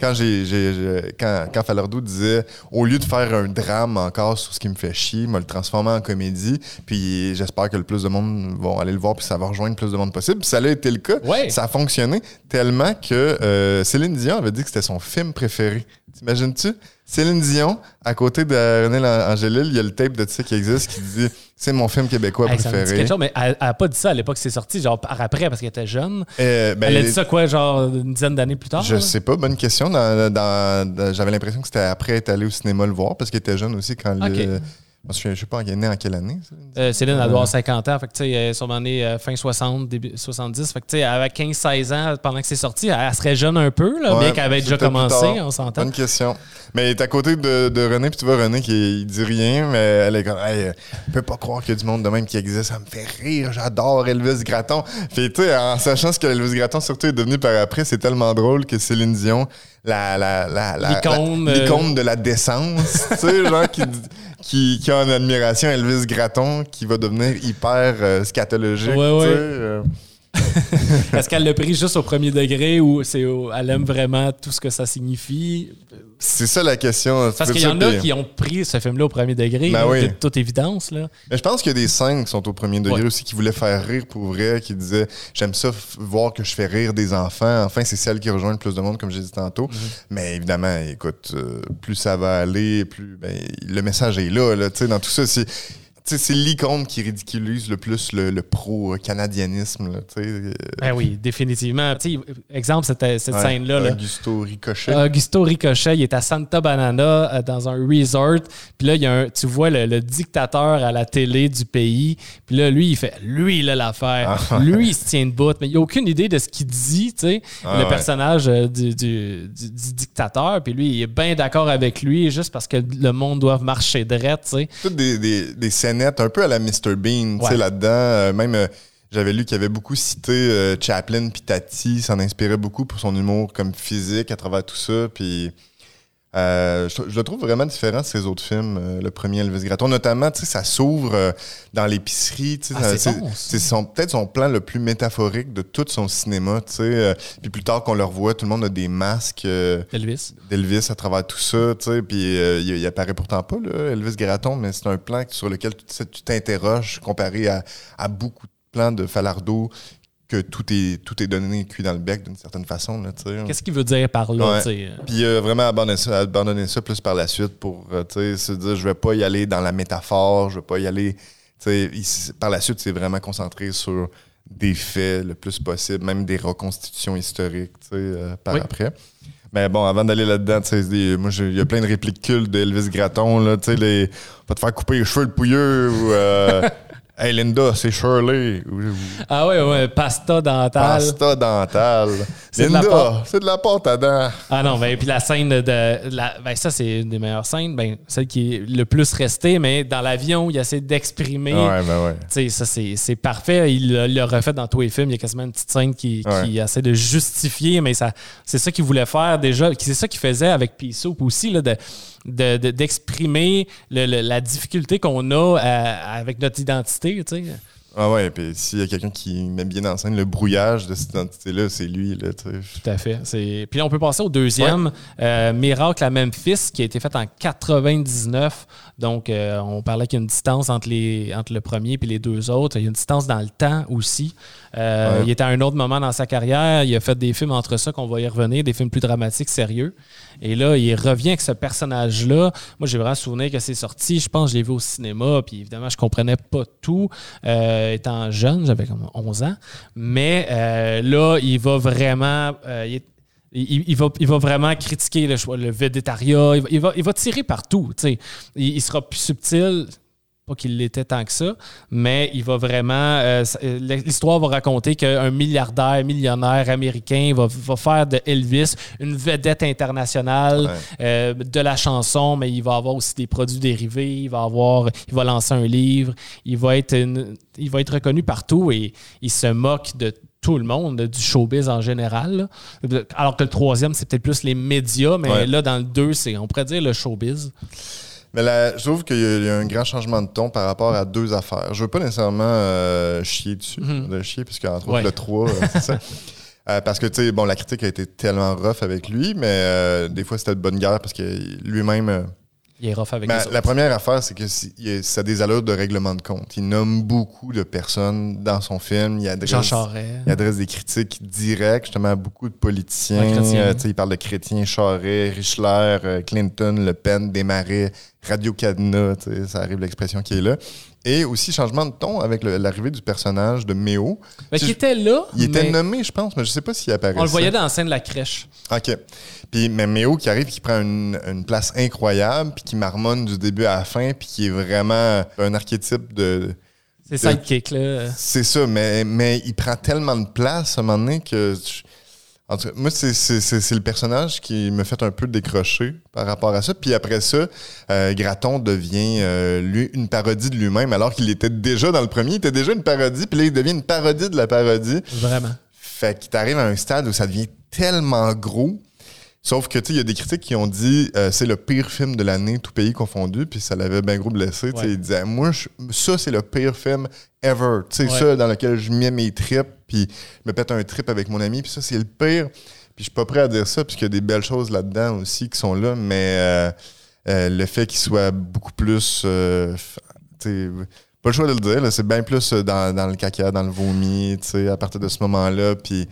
quand j'ai, quand, quand Falardeau disait au lieu de faire un drame encore sur ce qui me fait chier, me le transformer en comédie, puis j'espère que le plus de monde vont aller le voir puis ça va rejoindre le plus de monde possible. Puis ça a été le cas. Ouais. Ça a fonctionné tellement que euh, Céline Dion avait dit que c'était son film préféré. T'imagines-tu? Céline Dion, à côté de René Angélil, il y a le tape de ça qui existe qui dit c'est mon film québécois Hey, ça me dit préféré. chose, mais elle n'a pas dit ça à l'époque que c'est sorti, genre par après, parce qu'elle était jeune. Euh, ben, elle a dit ça quoi, genre une dizaine d'années plus tard? Je là? sais pas, bonne question. Dans- dans- dans- J'avais l'impression que c'était après être allé au cinéma le voir parce qu'il était jeune aussi quand Ok. le. Je je sais pas, il est né en quelle année? Euh, Céline, elle doit avoir 50 ans. Fait que, tu sais, elle est sûrement née euh, fin 60, début 70. Fait que, tu sais, avec 15-16 ans, pendant que c'est sorti, elle, elle serait jeune un peu, là, Ouais, bien qu'elle avait déjà commencé, on s'entend. Bonne question. Mais elle est à côté de, de René, puis tu vois René qui dit rien, mais elle est comme, hey, euh, je peux pas croire qu'il y a du monde de même qui existe, ça me fait rire, j'adore Elvis Gratton. Puis tu sais, en sachant ce que Elvis Gratton surtout est devenu par après, c'est tellement drôle que Céline Dion, la, la, la, la- L'icône, la- euh, l'icône de la décence, tu sais, genre qui, qui, qui a en admiration Elvis Gratton, qui va devenir hyper euh, scatologique, Ouais, ouais. Est-ce qu'elle l'a pris juste au premier degré ou c'est elle aime vraiment tout ce que ça signifie? c'est ça la question. Parce qu'il y en a qui ont pris ce film-là au premier degré, Ben là, oui. de toute évidence. Là. Mais je pense qu'il y a des scènes qui sont au premier degré Ouais. aussi qui voulaient faire rire pour vrai, qui disaient j'aime ça voir que je fais rire des enfants. Enfin, c'est celle qui rejoint le plus de monde, comme j'ai dit tantôt. Mais évidemment, écoute, euh, plus ça va aller, plus ben, le message est là. là tu sais, dans tout ça, c'est. C'est l'icône qui ridiculise le plus le, le pro-canadianisme. Euh, Ben oui, définitivement. Exemple, cette, cette ouais, scène-là. là. Augusto Ricochet. Augusto Ricochet, il est à Santa Banana euh, dans un resort. Puis là, il y a un, tu vois le, le dictateur à la télé du pays. Puis là, lui, il fait lui, il a l'affaire. Ah. Lui, il se tient debout. Mais il n'a aucune idée de ce qu'il dit. Ah le ouais. personnage euh, du, du- du- du dictateur. Puis lui, il est bien d'accord avec lui juste parce que le monde doit marcher sais. toutes des, des, des un peu à la Mr. Bean, tu sais, là-dedans. Euh, même, euh, J'avais lu qu'il avait beaucoup cité euh, Chaplin puis Tati, s'en inspirait beaucoup pour son humour comme physique à travers tout ça. Puis euh, je, je le trouve vraiment différent de ses autres films, euh, le premier Elvis Gratton. Notamment, tu sais, ça s'ouvre euh, dans l'épicerie. tu sais, Ah, c'est bon, son- peut-être son plan le plus métaphorique de tout son cinéma. tu sais. Euh, puis plus tard qu'on le revoit, tout le monde a des masques euh, Elvis. d'Elvis à travers tout ça. tu sais. Puis euh, il, il apparaît pourtant pas, là, Elvis Gratton, mais c'est un plan sur lequel tu t'interroges comparé à, à beaucoup de plans de Falardeau que tout est, tout est donné cuit dans le bec d'une certaine façon. Qu'est-ce qu'il veut dire par là? Puis euh, vraiment abandonner ça, abandonner ça plus par la suite pour euh, se dire je vais pas y aller dans la métaphore, je vais pas y aller. par la suite, c'est vraiment concentré sur des faits le plus possible, même des reconstitutions historiques euh, par Oui. après. Mais bon, avant d'aller là-dedans, moi, il y a plein de répliques cultes d'Elvis Gratton. Là, les, pas te faire couper les cheveux le pouilleux ou euh, Hey Linda, c'est Shirley. Ah ouais, ouais, pasta dentale. Pasta dentale. Linda, c'est de la pâte à dents. Ah non, ben, puis la scène de. la, ben, ça, c'est une des meilleures scènes. Ben, celle qui est le plus restée, mais dans l'avion, il essaie d'exprimer. Ouais, ben ouais. Tu sais, ça, c'est parfait. Il l'a- refait dans tous les films. Il y a quasiment une petite scène qui, Ouais. qui essaie de justifier, mais ça, c'est ça qu'il voulait faire déjà. C'est ça qu'il faisait avec Pea Soup aussi, là, de, de- de- d'exprimer la difficulté qu'on a à- avec notre identité. Tu. Ah ouais, puis s'il y a quelqu'un qui met bien en scène le brouillage de cette identité-là, c'est lui, là. Tout à fait. Puis là, on peut passer au deuxième, euh, Miracle à Memphis, qui a été fait en 99. Donc, euh, on parlait qu'il y a une distance entre, les, entre le premier et les deux autres. Il y a une distance dans le temps aussi. Euh, Ouais. Il était à un autre moment dans sa carrière. Il a fait des films entre ça, qu'on va y revenir, des films plus dramatiques, sérieux. Et là, il revient avec ce personnage-là. Moi, j'ai vraiment souvenir que c'est sorti. Je pense que je l'ai vu au cinéma. Puis évidemment, je comprenais pas tout. Euh, étant jeune, j'avais comme 11 ans. Mais euh, là, il va vraiment. euh, il va, il va vraiment critiquer le, le végétariat. Il va, il va, tirer partout. il sera plus subtil. Pas qu'il l'était tant que ça, mais il va vraiment. euh, euh, L'histoire va raconter qu'un milliardaire, millionnaire américain va, va faire de Elvis une vedette internationale Ouais. euh, de la chanson, mais il va avoir aussi des produits dérivés. Il va avoir, il va lancer un livre. Il va être, une- il va être reconnu partout et il se moque de tout le monde, du showbiz en général. là. Alors que le troisième, c'est peut-être plus les médias, mais Ouais. là, dans le deux, c'est, on pourrait dire le showbiz. Mais là, je trouve qu'il y y a un grand changement de ton par rapport à deux affaires. Je veux pas nécessairement euh, chier dessus, Mhm. de chier, puisque entre Ouais. autres le 3, euh, c'est ça. Euh, parce que, tu sais, bon, la critique a été tellement rough avec lui, mais euh, des fois, c'était de bonne guerre parce que lui-même... Il est rough avec Ben, les autres. la première affaire, c'est que si- il ça a des allures de règlement de compte. Il nomme beaucoup de personnes dans son film. Il adresse, Jean il adresse des critiques directes, justement, à beaucoup de politiciens. Euh, tu sais, il parle de chrétiens, Charest, Richler, euh, Clinton, Le Pen, Desmarais, sais, Ça arrive l'expression qui est là. Et aussi, changement de ton avec l'arrivée du personnage de Méo. Ben, Si qui était là, Il était mais nommé, je pense, mais je sais pas s'il apparaissait. on le voyait dans la scène de la crèche. OK. Puis, mais Méo qui arrive, qui prend une, une place incroyable, puis qui marmonne du début à la fin, puis qui est vraiment un archétype de. C'est De- sidekick, là. C'est ça, mais, mais il prend tellement de place à un moment donné que. En tout cas, moi, c'est- c'est c'est- c'est le personnage qui me fait un peu décrocher par rapport à ça. Puis après ça, euh, Graton devient, euh, lui, une parodie de lui-même, alors qu'il était déjà dans le premier, il était déjà une parodie, puis là, il devient une parodie de la parodie. Vraiment. Fait qu'il t'arrive à un stade où ça devient tellement gros. Sauf que, tu sais, il y a des critiques qui ont dit euh, c'est le pire film de l'année, tout pays confondu, puis ça l'avait bien gros blessé. Tu sais, Ouais. Il disait moi, je- ça, c'est le pire film ever. Tu sais, Ouais. ça dans lequel je mets mes tripes, puis je me pète un trip avec mon ami, puis ça, c'est le pire. Puis je suis pas prêt à dire ça, puisqu'il y a des belles choses là-dedans aussi qui sont là, mais euh, euh, le fait qu'il soit beaucoup plus. euh, tu sais, pas le choix de le dire, c'est bien plus dans, dans le caca, dans le vomi, tu sais, à partir de ce moment-là. Puis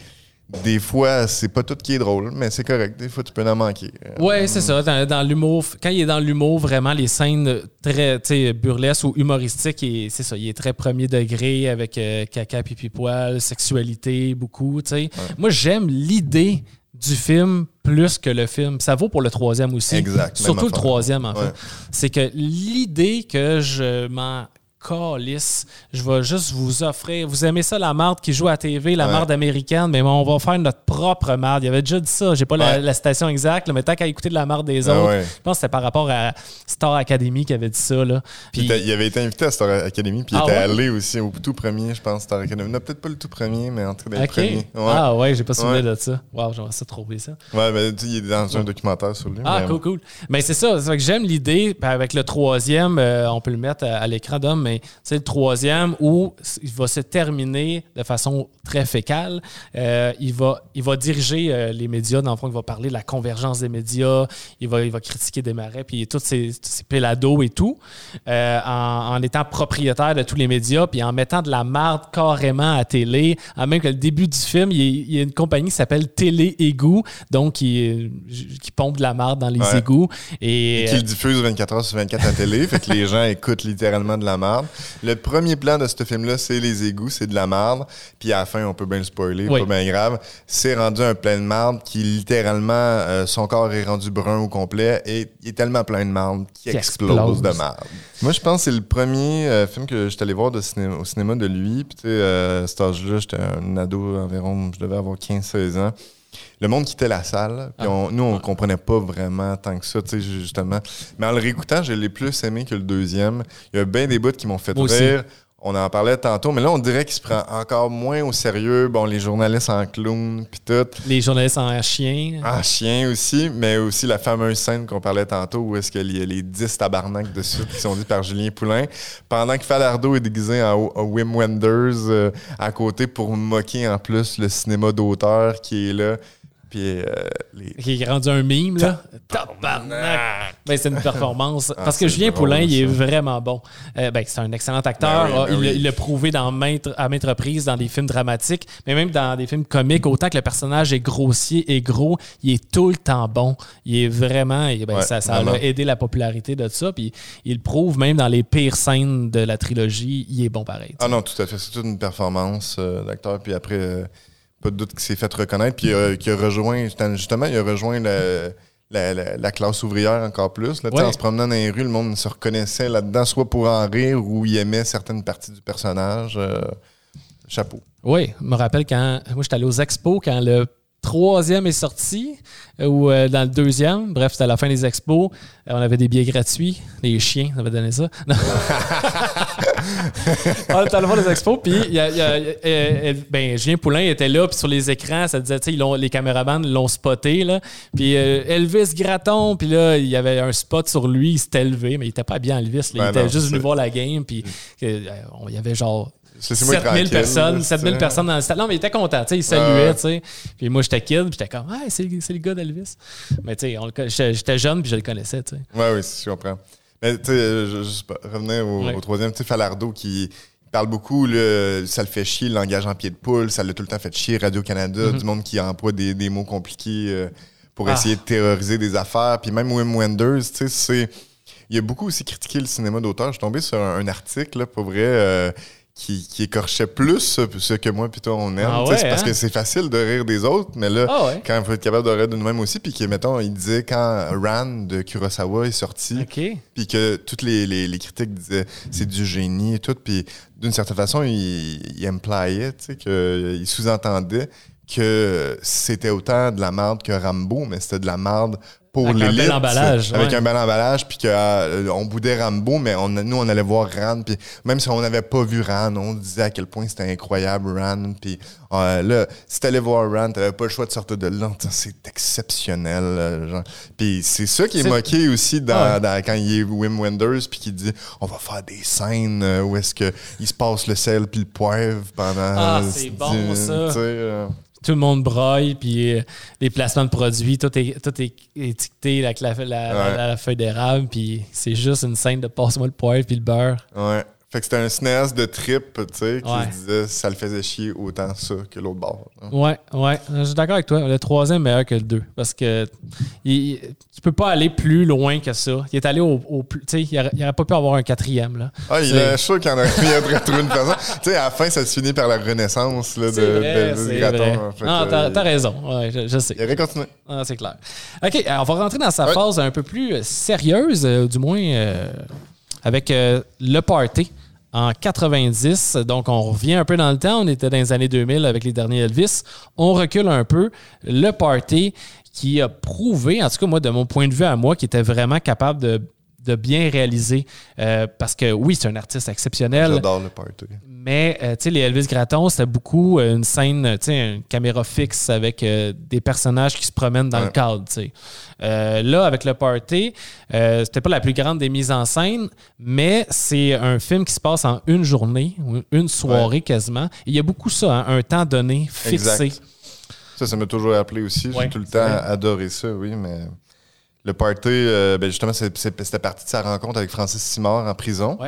des fois, c'est pas tout qui est drôle, mais c'est correct. Des fois, tu peux en manquer. Ouais, c'est ça. Dans, dans l'humour, quand il est dans l'humour, vraiment, les scènes très burlesques ou humoristiques, c'est ça. Il est très premier degré avec euh, caca, pipi, poil, sexualité, beaucoup. tu sais. Moi, j'aime l'idée du film plus que le film. Ça vaut pour le troisième aussi. Exact, Surtout le troisième, en Ouais. fait. C'est que l'idée que je m'en calice, je vais juste vous offrir. Vous aimez ça, la marde qui joue à TV, la Ouais. marde américaine, mais on va faire notre propre marde. Il avait déjà dit ça, j'ai pas la, Ouais. la citation exacte, là, mais tant qu'à écouter de la marde des Ah autres, ouais. je pense que c'était par rapport à Star Academy qui avait dit ça. Là. Puis il avait été invité à Star Academy, puis il Ah était allé aussi au tout premier, je pense, Star Academy. Non, peut-être pas le tout premier, mais en tout cas, premiers. Ouais, Ah ouais, j'ai pas souvenir de ça. Wow, j'aimerais ça trouver ça. ouais mais sais, il est dans un documentaire sur lui. Ah, mais- cool, cool. Mais c'est ça, c'est que j'aime l'idée. Avec le troisième, euh, on peut le mettre à, à l'écran d'homme, mais c'est le troisième où il va se terminer de façon très fécale. Euh, il, va, il va diriger euh, les médias. Dans le fond, il va parler de la convergence des médias. Il va, il va critiquer des marais, puis tous ces, tous ces pélados et tout, euh, en, en étant propriétaire de tous les médias, puis en mettant de la marde carrément à télé. En même que le début du film, il y a, une compagnie qui s'appelle Télé Égout, donc qui, qui pompe de la marde dans les Ouais. égouts. Et, qui le diffuse 24 heures sur 24 à télé, fait que les gens écoutent littéralement de la merde. Le premier plan de ce film-là, c'est les égouts, c'est de la merde. Puis à la fin, on peut bien le spoiler, Oui. pas bien grave. C'est rendu un plein de merde qui littéralement, euh, son corps est rendu brun au complet et il est tellement plein de merde qu'il Qui explose, explose. de merde. Moi, je pense que c'est le premier euh, film que j'étais allé voir de au cinéma de lui. Puis tu sais, euh, à cet âge-là, j'étais un ado environ, je devais avoir 15-16 ans. Le monde quittait la salle. Puis Ah. on- nous, on comprenait pas vraiment tant que ça, tu sais, justement. Mais en le réécoutant, je l'ai plus aimé que le deuxième. Il y a bien des bouts qui m'ont fait Moi aussi. On en parlait tantôt, mais là, on dirait qu'il se prend encore moins au sérieux. Bon, les journalistes en clown, puis tout. les journalistes en chien. En chien aussi, mais aussi la fameuse scène qu'on parlait tantôt où est-ce qu'il y a les 10 tabarnaks de suite qui sont dits par Julien Poulain. Pendant que Falardo est déguisé en, en Wim Wenders euh, à côté pour moquer en plus le cinéma d'auteur qui est là. Puis euh, les... qui est rendu un mime, là. Tabarnak! Ben, c'est une performance. Ah, Parce que Julien drôle, Poulain, il est vraiment bon. Euh, ben, c'est un excellent acteur. Ben oui, ben il l'a- oui. il l'a prouvé dans maintes, à maintes reprises dans des films dramatiques, mais même dans des films comiques. Autant que le personnage est grossier et gros, il est tout le temps bon. Il est vraiment. et ben, Ouais, ça ça a aidé la popularité de ça. Puis il le prouve même dans les pires scènes de la trilogie. Il est bon pareil. Ah non, tout à fait. C'est toute une performance euh, d'acteur. Puis après, pas de doute qu'il s'est fait reconnaître. Puis euh, qu'il a rejoint, justement, il a rejoint la, la- la classe ouvrière encore plus. Là, Ouais. En se promenant dans les rues, le monde se reconnaissait là-dedans, soit pour en rire ou il aimait certaines parties du personnage. Euh, chapeau. Oui, je me rappelle quand. Moi, j'étais allé aux expos quand le troisième est sorti, euh, ou euh, dans le deuxième. Bref, c'était à la fin des expos. Euh, on avait des billets gratuits. Les chiens nous avaient donné ça. Non. on était allé voir les expos, puis il y a- il y a- ben, Julien Poulain était là, puis sur les écrans, ça disait, tu sais, les caméramans l'ont spoté, là. Puis Elvis Gratton, puis là, il y avait un spot sur lui, il s'était élevé, mais il était pas bien Elvis. là. il Ben était non, juste venu voir la game, puis on- il y avait genre 7000 tranquille, personnes, là, 7000 c'est- personnes dans le stade. Non, mais il était content, tu sais, il saluait, tu sais. Puis moi, j'étais kid, puis j'étais comme, ah, c'est le gars d'Elvis. Mais tu sais, j'étais jeune, puis je le connaissais, tu sais. Ouais, oui, je comprends. Mais tu sais, juste revenir au, Ouais. au troisième, tu sais, Falardo qui parle beaucoup, ça le fait chier, le langage en pied de poule, ça l'a tout le temps fait chier, Radio-Canada, du monde qui emploie des, des mots compliqués euh, pour Mm-hmm. Ah. essayer de terroriser des affaires. Puis même Wim Wenders, tu sais, c'est... Il a beaucoup aussi critiqué le cinéma d'auteur. Je suis tombé sur un, un article, là, pour vrai, euh, qui, qui écorchait plus ce, ce que moi puis toi on aime. Ah c'est parce hein? que c'est facile de rire des autres, mais là, Ah ouais. quand il faut être capable de rire de nous-mêmes aussi, puis que, mettons, il disait quand Ran de Kurosawa est sorti, puis que toutes les, les, les critiques disaient c'est du génie et tout, puis d'une certaine façon, il, il impliait, que- il sous-entendait que c'était autant de la merde que Rambo, mais c'était de la merde pour Avec un l'élite. bel emballage, Avec ouais. un bel emballage, puis qu'on boudait Rambo, mais on, nous, on allait voir Ran, puis même si on n'avait pas vu Ran, on disait à quel point c'était incroyable, Ran, puis euh, là, si t'allais voir Ran, t'avais pas le choix de sortir de là, c'est exceptionnel, euh. Puis c'est ça qui est, moqué aussi dans, ouais. dans- quand il est Wim Wenders, puis qui dit on va faire des scènes euh, où est-ce que il se passe le sel puis le poivre pendant. Ah, euh, c'est bon, ça. Tout le monde broille, puis euh, les placements de produits, tout est, tout est étiqueté avec la, la, la- Ouais. la feuille d'érable, puis c'est juste une scène de passe-moi le poivre puis le beurre. ouais. Fait que c'était un cinéaste de trip, tu sais, qui Ouais. se disait ça le faisait chier autant ça que l'autre bord. hein. Ouais, ouais. Je suis d'accord avec toi. Le troisième est meilleur que le deux. Parce que il, tu peux pas aller plus loin que ça. Il est allé au, au plus. Tu sais, il aurait, il aurait pas pu avoir un quatrième, là. Ah, il est sûr qu'il y en aurait trouvé une façon. tu sais, à la fin, ça se finit par la renaissance là, de, C'est vrai, de- de c'est Graton, vrai. Fait Non, t'as euh, t'as raison. Ouais, je, je sais. Il aurait continué. Ah, c'est clair. OK, alors, on va rentrer dans sa Ouais. phase un peu plus euh, sérieuse, euh, du moins euh, avec euh, le party. En 90. Donc, on revient un peu dans le temps. On était dans les années 2000 avec les derniers Elvis. On recule un peu. Le Party qui a prouvé, en tout cas, moi, de mon point de vue à moi, qui était vraiment capable de de bien réaliser. Euh, parce que oui, c'est un artiste exceptionnel. J'adore le party. Mais euh, tu sais, les Elvis Gratton, c'était beaucoup euh, une scène, tu sais, une caméra fixe avec des personnages qui se promènent dans le cadre. Tu sais. là, avec le party, c'était pas la plus grande des mises en scène, mais c'est un film qui se passe en une journée, une soirée quasiment. il y a beaucoup ça, hein, un temps donné, fixé. Ça, ça m'a toujours appelé aussi. J'ai tout le temps adoré ça, oui, mais. Le party, euh, ben justement, c'était parti de sa rencontre avec Francis Simard en prison.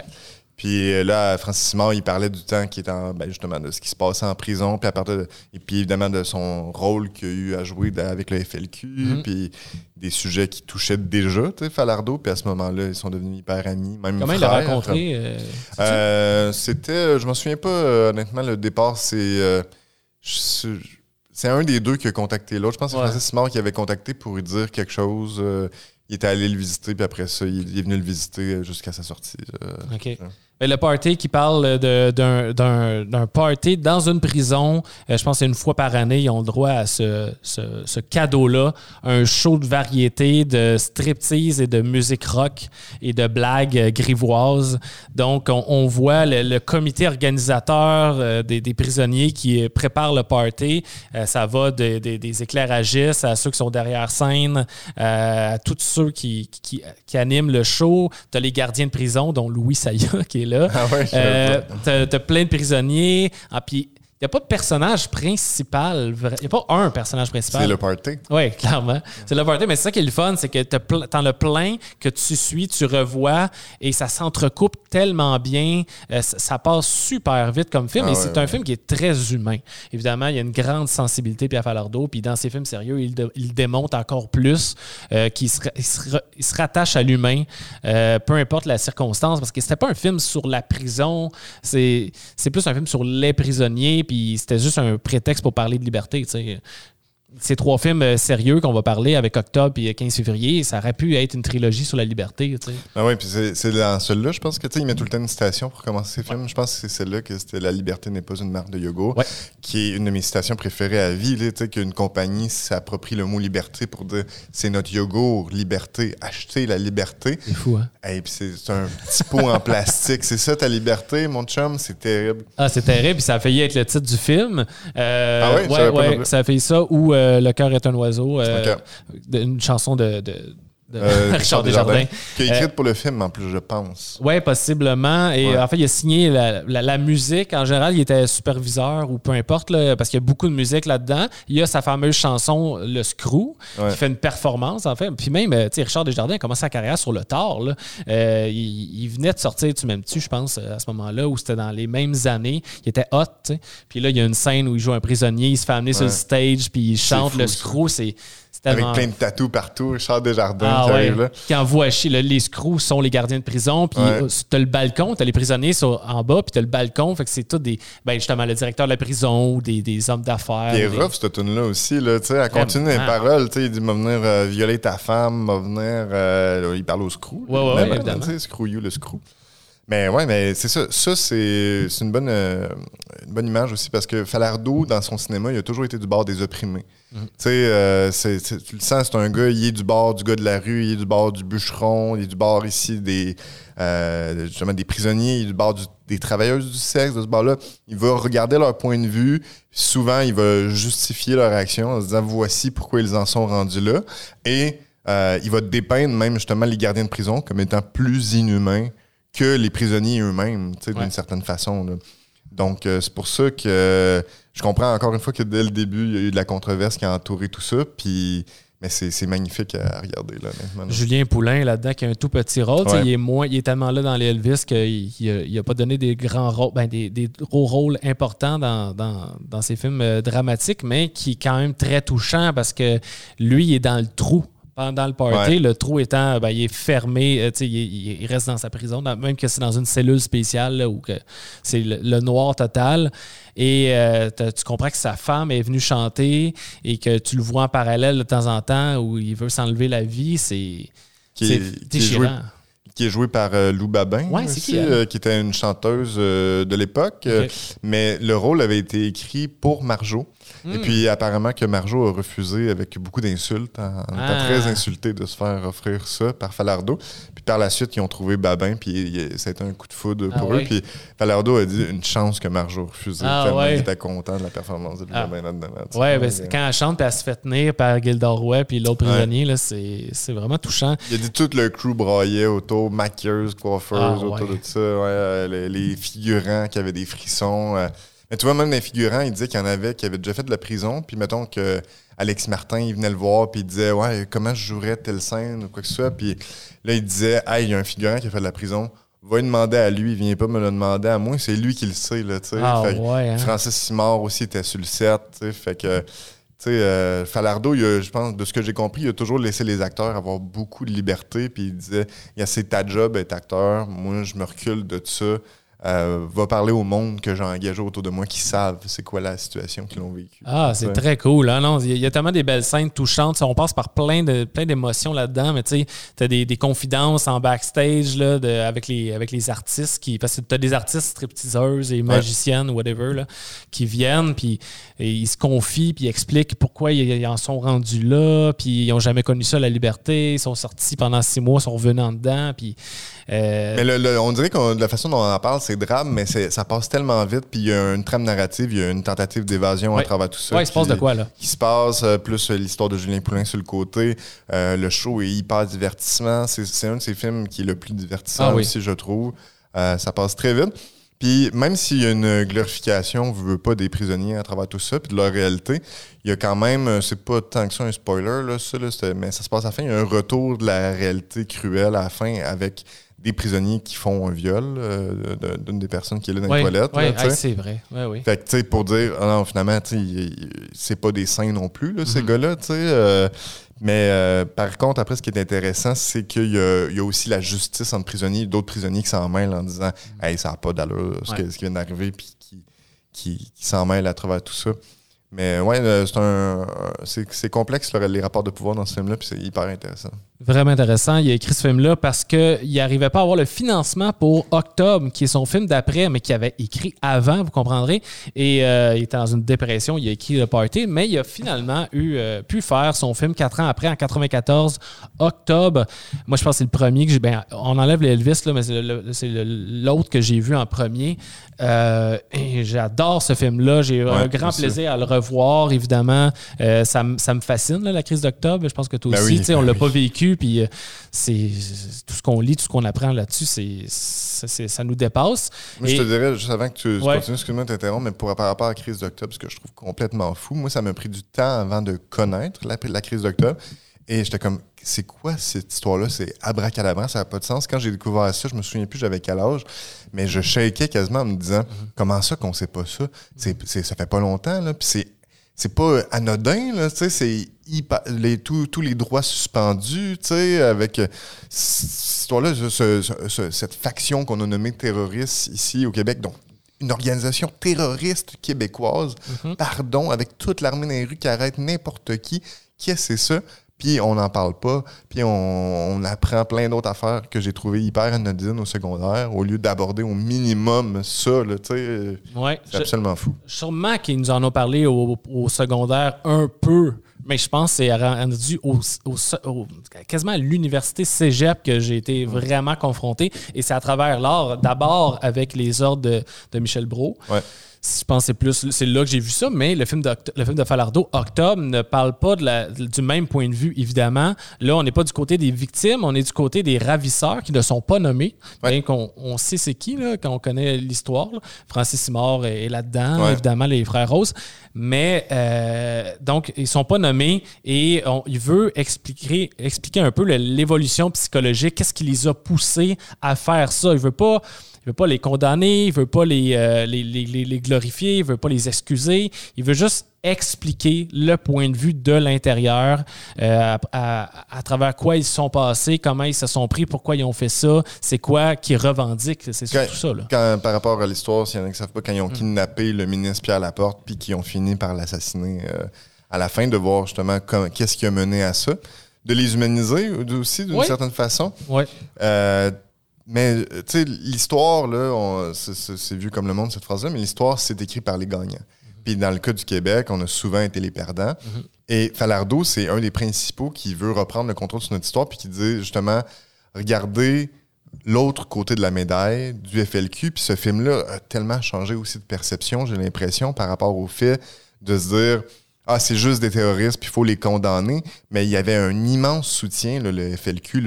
Puis euh, là, Francis Simard, il parlait du temps qui était en, ben justement de ce qui se passait en prison, puis à partir et puis évidemment de son rôle qu'il a eu à jouer avec le FLQ, mm-hmm. puis des sujets qui touchaient déjà, tu sais, Falardo, puis à ce moment-là, ils sont devenus hyper amis, même Comment il l'a rencontré euh, C'était, je m'en souviens pas honnêtement, le départ, c'est c'est un des deux qui a contacté l'autre. Je pense que c'est Francis Simard qui avait contacté pour lui dire quelque chose. Euh, il était allé le visiter, puis après ça, il, est venu le visiter jusqu'à sa sortie. Euh, OK le party qui parle d'un party dans une prison, euh, je pense que une fois par année, ils ont le droit à ce, ce, cadeau-là, un show de variété, de striptease et de musique rock et de blagues grivoises. Donc, on, voit le, comité organisateur euh, des, des, prisonniers qui prépare le party. Euh, ça va des éclairagistes à ceux qui sont derrière scène, à tous ceux qui, qui, qui animent le show. Tu as les gardiens de prison, dont Louis Saya qui est là ah euh, t'as, plein de prisonniers. Ah, puis n'y a pas de personnage principal. Il n'y a pas un personnage principal. C'est le party. Oui, clairement. C'est le party. Mais c'est ça qui est le fun, c'est que tu en as plein que tu suis, tu revois et ça s'entrecoupe tellement bien. Euh, ça, passe super vite comme film. Ah et c'est un film qui est très humain. Évidemment, il y a une grande sensibilité Pierre Falardeau. Puis dans ses films sérieux, il, démontre encore plus euh, qu'il se, il se, rattache à l'humain, euh, peu importe la circonstance. Parce que c'était pas un film sur la prison. C'est plus un film sur les prisonniers puis c'était juste un prétexte pour parler de liberté. Ces trois films euh, sérieux qu'on va parler avec Octobre et 15 février, ça aurait pu être une trilogie sur la liberté. Tu sais. Ah oui, puis c'est dans celui-là, je pense que tu sais, il met tout le temps une citation pour commencer ces films. Je pense que c'est celle-là que c'était La liberté n'est pas une marque de yoga, qui est une de mes citations préférées à vie. Tu sais, qu'une compagnie s'approprie le mot liberté pour dire c'est notre yogourt, liberté, acheter la liberté. C'est fou, hein? Et puis c'est un petit pot en plastique. C'est ça ta liberté, mon chum? C'est terrible. Ah, c'est terrible, puis ça a failli être le titre du film. Euh, ah oui? Ouais, ça a fait ça. Ou. Le cœur est un oiseau, euh, une chanson de, euh, Richard Desjardins. Qui a écrit pour le film, en plus, je pense. Oui, possiblement. Et en fait, il a signé la, musique. En général, il était superviseur ou peu importe, parce qu'il y a beaucoup de musique là-dedans. Il y a sa fameuse chanson Le Screw, qui fait une performance, en fait. Puis même, euh, Richard Desjardins a commencé sa carrière sur le tard. Euh, il, venait de sortir Tu m'aimes-tu, je pense, à ce moment-là, où c'était dans les mêmes années. Il était hot, Puis là, il y a une scène où il joue un prisonnier, il se fait amener sur le stage, puis il chante Le Screw. C'est avec plein de tatous partout, Richard Desjardins ah, qui arrive là. Qui envoie chier. les screws sont les gardiens de prison. Puis euh, t'as le balcon, t'as les prisonniers en bas, puis t'as le balcon. Fait que c'est tout des. Ben justement, le directeur de la prison ou des, des hommes d'affaires. Est rough, cette tune-là aussi. Là, sais elle continue les paroles. Il dit Va venir euh, violer ta femme, va venir. Euh, il parle au screw. Ouais, ouais, ouais, évidemment. Screw you, le screw. Mais ouais, mais c'est ça. Ça, c'est une bonne, une bonne image aussi parce que Falardeau, dans son cinéma, il a toujours été du bord des opprimés. Tu sais, euh, tu le sens, c'est un gars, il est du bord du gars de la rue, il est du bord du bûcheron, il est du bord ici des, euh, justement, des prisonniers, il est du bord des travailleuses du sexe, de ce bord-là. Il va regarder leur point de vue. Souvent, il va justifier leur action en se disant voici pourquoi ils en sont rendus là. Et euh, il va dépeindre même justement les gardiens de prison comme étant plus inhumains que les prisonniers eux-mêmes, d'une certaine façon. Là. Donc, euh, c'est pour ça que euh, je comprends encore une fois que dès le début, il y a eu de la controverse qui a entouré tout ça. Puis, mais c'est magnifique à regarder, là, Julien Poulain, là-dedans, qui a un tout petit rôle. Il, est moins, il est tellement là dans les Elvis qu'il n'a pas donné des grands rôles, ben, des, gros rôles importants dans, dans, ses films euh, dramatiques, mais qui est quand même très touchant parce que lui, il est dans le trou pendant le party. Le trou étant, ben, il est fermé, euh, il, reste dans sa prison, même que c'est dans une cellule spéciale où c'est le, noir total. Et euh, tu comprends que sa femme est venue chanter et que tu le vois en parallèle de temps en temps où il veut s'enlever la vie. C'est déchirant qui est jouée par euh, Lou Babin, Ouais, aussi, qui, euh, était une chanteuse euh, de l'époque. Euh, mais le rôle avait été écrit pour Marjo. Et Hmm. puis apparemment que Marjo a refusé avec beaucoup d'insultes, en, en étant Ah. très insulté de se faire offrir ça par Falardo. Puis par la suite, ils ont trouvé Babin, puis il- ça a été un coup de foudre Ah pour eux. Puis Falardo a dit une chance que Marjo a refusé, Ah ouais? il était content de la performance de. Babin là-dedans. Ouais, ben, quand elle chante puis elle se fait tenir par Gildor Roy puis l'autre prisonnier, c'est vraiment touchant. Il a dit tout le crew braillait autour, maquilleuse, coiffeuse, autour de ça. Ouais, euh, les, les figurants qui avaient des frissons. euh. Mais tu vois, même les figurants, il disait qu'il y en avait qui avaient déjà fait de la prison. Puis mettons que Alexis Martin, il venait le voir, puis il disait Ouais, comment je jouerais telle scène ou quoi que ce soit. Puis là, il disait Hey, il y a un figurant qui a fait de la prison. Va lui demander à lui, il vient pas me le demander à moi, c'est lui qui le sait, là, tu sais. Ah Fait ouais, hein? Francis Simard aussi était sur le set, tu sais, fait que... Tu sais, euh, Falardo, il a, je pense, de ce que j'ai compris, il a toujours laissé les acteurs avoir beaucoup de liberté. Puis il disait, il y a c'est ta job être acteur. Moi, je me recule de ça. Euh, va parler au monde que j'ai engagé autour de moi qui savent c'est quoi la situation qu'ils ont vécue. Ah, c'est Ouais. très cool. hein? Non, il y a- tellement des belles scènes touchantes. On passe par plein de plein d'émotions là-dedans, mais tu sais, t'as des, des confidences en backstage là, de- avec, les, avec les artistes qui. Parce que t'as des artistes stripteaseuses et magiciennes, whatever, là, qui viennent, puis et ils se confient, puis ils expliquent pourquoi ils, ils en sont rendus là, puis ils n'ont jamais connu ça, la liberté. Ils sont sortis pendant six mois, sont revenus en dedans, puis. Euh, Mais le- le- on dirait que la façon dont on en parle, c'est drame, mais ça passe tellement vite. Puis il y a une trame narrative, il y a une tentative d'évasion Ouais. à travers tout ça. ouais, il se passe de quoi, là? qui se passe, euh, plus euh, l'histoire de Julien Poulin sur le côté. Euh, le show est hyper divertissement. C'est un de ces films qui est le plus divertissant Ah oui. aussi, je trouve. Euh, ça passe très vite. Puis même s'il y a une glorification, vous veux pas des prisonniers à travers tout ça, puis de leur réalité, il y a quand même, c'est pas tant que ça un spoiler, là, ça, là, mais ça se passe à la fin, il y a un retour de la réalité cruelle à la fin avec des prisonniers qui font un viol euh, d'une des personnes qui est là dans Ouais, les toilettes. hey, c'est vrai. Ouais, oui. Fait que, tu sais, pour dire, ah non, finalement, c'est pas des saints non plus, là, ces Mhm. gars-là, tu sais. euh, mais euh, par contre, après, ce qui est intéressant, c'est qu'il y a, il y a aussi la justice entre prisonniers, d'autres prisonniers qui s'en mêlent en disant, hey, ça n'a pas d'allure, ce, que- Mhm. Ouais. ce qui vient d'arriver, puis qui, qui, qui s'en mêlent à travers tout ça. Mais ouais, c'est un. C'est complexe, le- les rapports de pouvoir dans ce film-là, puis c'est hyper intéressant. Vraiment intéressant. Il a écrit ce film-là parce qu'il n'arrivait pas à avoir le financement pour Octobre, qui est son film d'après, mais qu'il avait écrit avant, vous comprendrez. Et euh, il était dans une dépression, il a écrit Le Party, mais il a finalement eu, euh, pu faire son film quatre ans après, en 94, Octobre. Moi, je pense que c'est le premier que j'ai. Ben, on enlève l'Elvis, là, mais c'est l'autre que j'ai vu en premier. Euh, et j'adore ce film-là. J'ai eu un Ouais, grand plaisir à le revoir, évidemment. Euh, ça, me- ça me fascine, là, la crise d'octobre. Je pense que toi Ben aussi, oui, tu sais, on ben l'a oui. pas vécu, puis euh, c'est tout ce qu'on lit, tout ce qu'on apprend là-dessus, c'est ça nous dépasse. Moi, Et- je te dirais, juste avant que tu Ouais. continues, excuse-moi de t'interrompre, mais pour, par rapport à la crise d'octobre, ce que je trouve complètement fou, moi, ça m'a pris du temps avant de connaître la, la crise d'octobre. Et j'étais comme, c'est quoi cette histoire-là? C'est abracadabra, ça n'a pas de sens. Quand j'ai découvert ça, je me souviens plus j'avais quel âge, mais je shakeais quasiment en me disant, Mm-hmm. comment ça qu'on sait pas ça? C'est, c'est- ça fait pas longtemps, là. Puis c'est, c'est pas anodin, là, tu sais, c'est les, tous tous les droits suspendus, tu sais, avec euh, cette histoire-là, ce- ce- ce- ce- cette faction qu'on a nommée terroriste ici au Québec, donc une organisation terroriste québécoise, Mhm. pardon, avec toute l'armée dans les rues qui arrête n'importe qui. Qu'est-ce que c'est ça? Puis on n'en parle pas, puis on, on apprend plein d'autres affaires que j'ai trouvées hyper anodines au secondaire, au lieu d'aborder au minimum ça, là, tu sais, Ouais, c'est absolument fou. sûrement qu'ils nous en ont parlé au, au secondaire un peu, mais je pense que c'est rendu au, au- au- quasiment à l'université cégep que j'ai été vraiment confronté. Et c'est à travers l'art, d'abord avec les ordres de, de Michel Brault. Ouais. Je pense que c'est plus c'est là que j'ai vu ça, mais le film, le film de Falardeau, Octobre, ne parle pas de la- du même point de vue, évidemment. Là, on n'est pas du côté des victimes, on est du côté des ravisseurs qui ne sont pas nommés. Ouais. Bien qu'on on sait c'est qui, là, quand on connaît l'histoire. là. Francis Simard est, est là-dedans, Ouais. évidemment, les frères Rose. Mais euh, donc, ils sont pas nommés et on- il veut expliquer, expliquer un peu l'évolution psychologique, qu'est-ce qui les a poussés à faire ça. Il veut pas. Il veut pas les condamner, il veut pas les, euh, les, les- glorifier, il veut pas les excuser. Il veut juste expliquer le point de vue de l'intérieur, euh, à, à- à travers quoi ils sont passés, comment ils se sont pris, pourquoi ils ont fait ça, c'est quoi qu'ils revendiquent. C'est surtout ça. Là. Quand, par rapport à l'histoire, s'il y en a qui ne savent pas, quand ils ont Mm. kidnappé le ministre Pierre Laporte, puis qui ont fini par l'assassiner euh, à la fin, de voir justement qu'est-ce qui a mené à ça. de les humaniser aussi d'une Oui. certaine façon. Euh, mais euh, tu sais, l'histoire, là, c'est- vu comme le monde, cette phrase-là, mais l'histoire, c'est écrit par les gagnants. Puis dans le cas du Québec, on a souvent été les perdants. Et Falardeau, c'est un des principaux qui veut reprendre le contrôle sur notre histoire, puis qui dit justement, regardez l'autre côté de la médaille du FLQ. Puis ce film-là a tellement changé aussi de perception, j'ai l'impression, par rapport au fait de se dire ah, c'est juste des terroristes, puis il faut les condamner. Mais il y avait un immense soutien, là, le FLQ.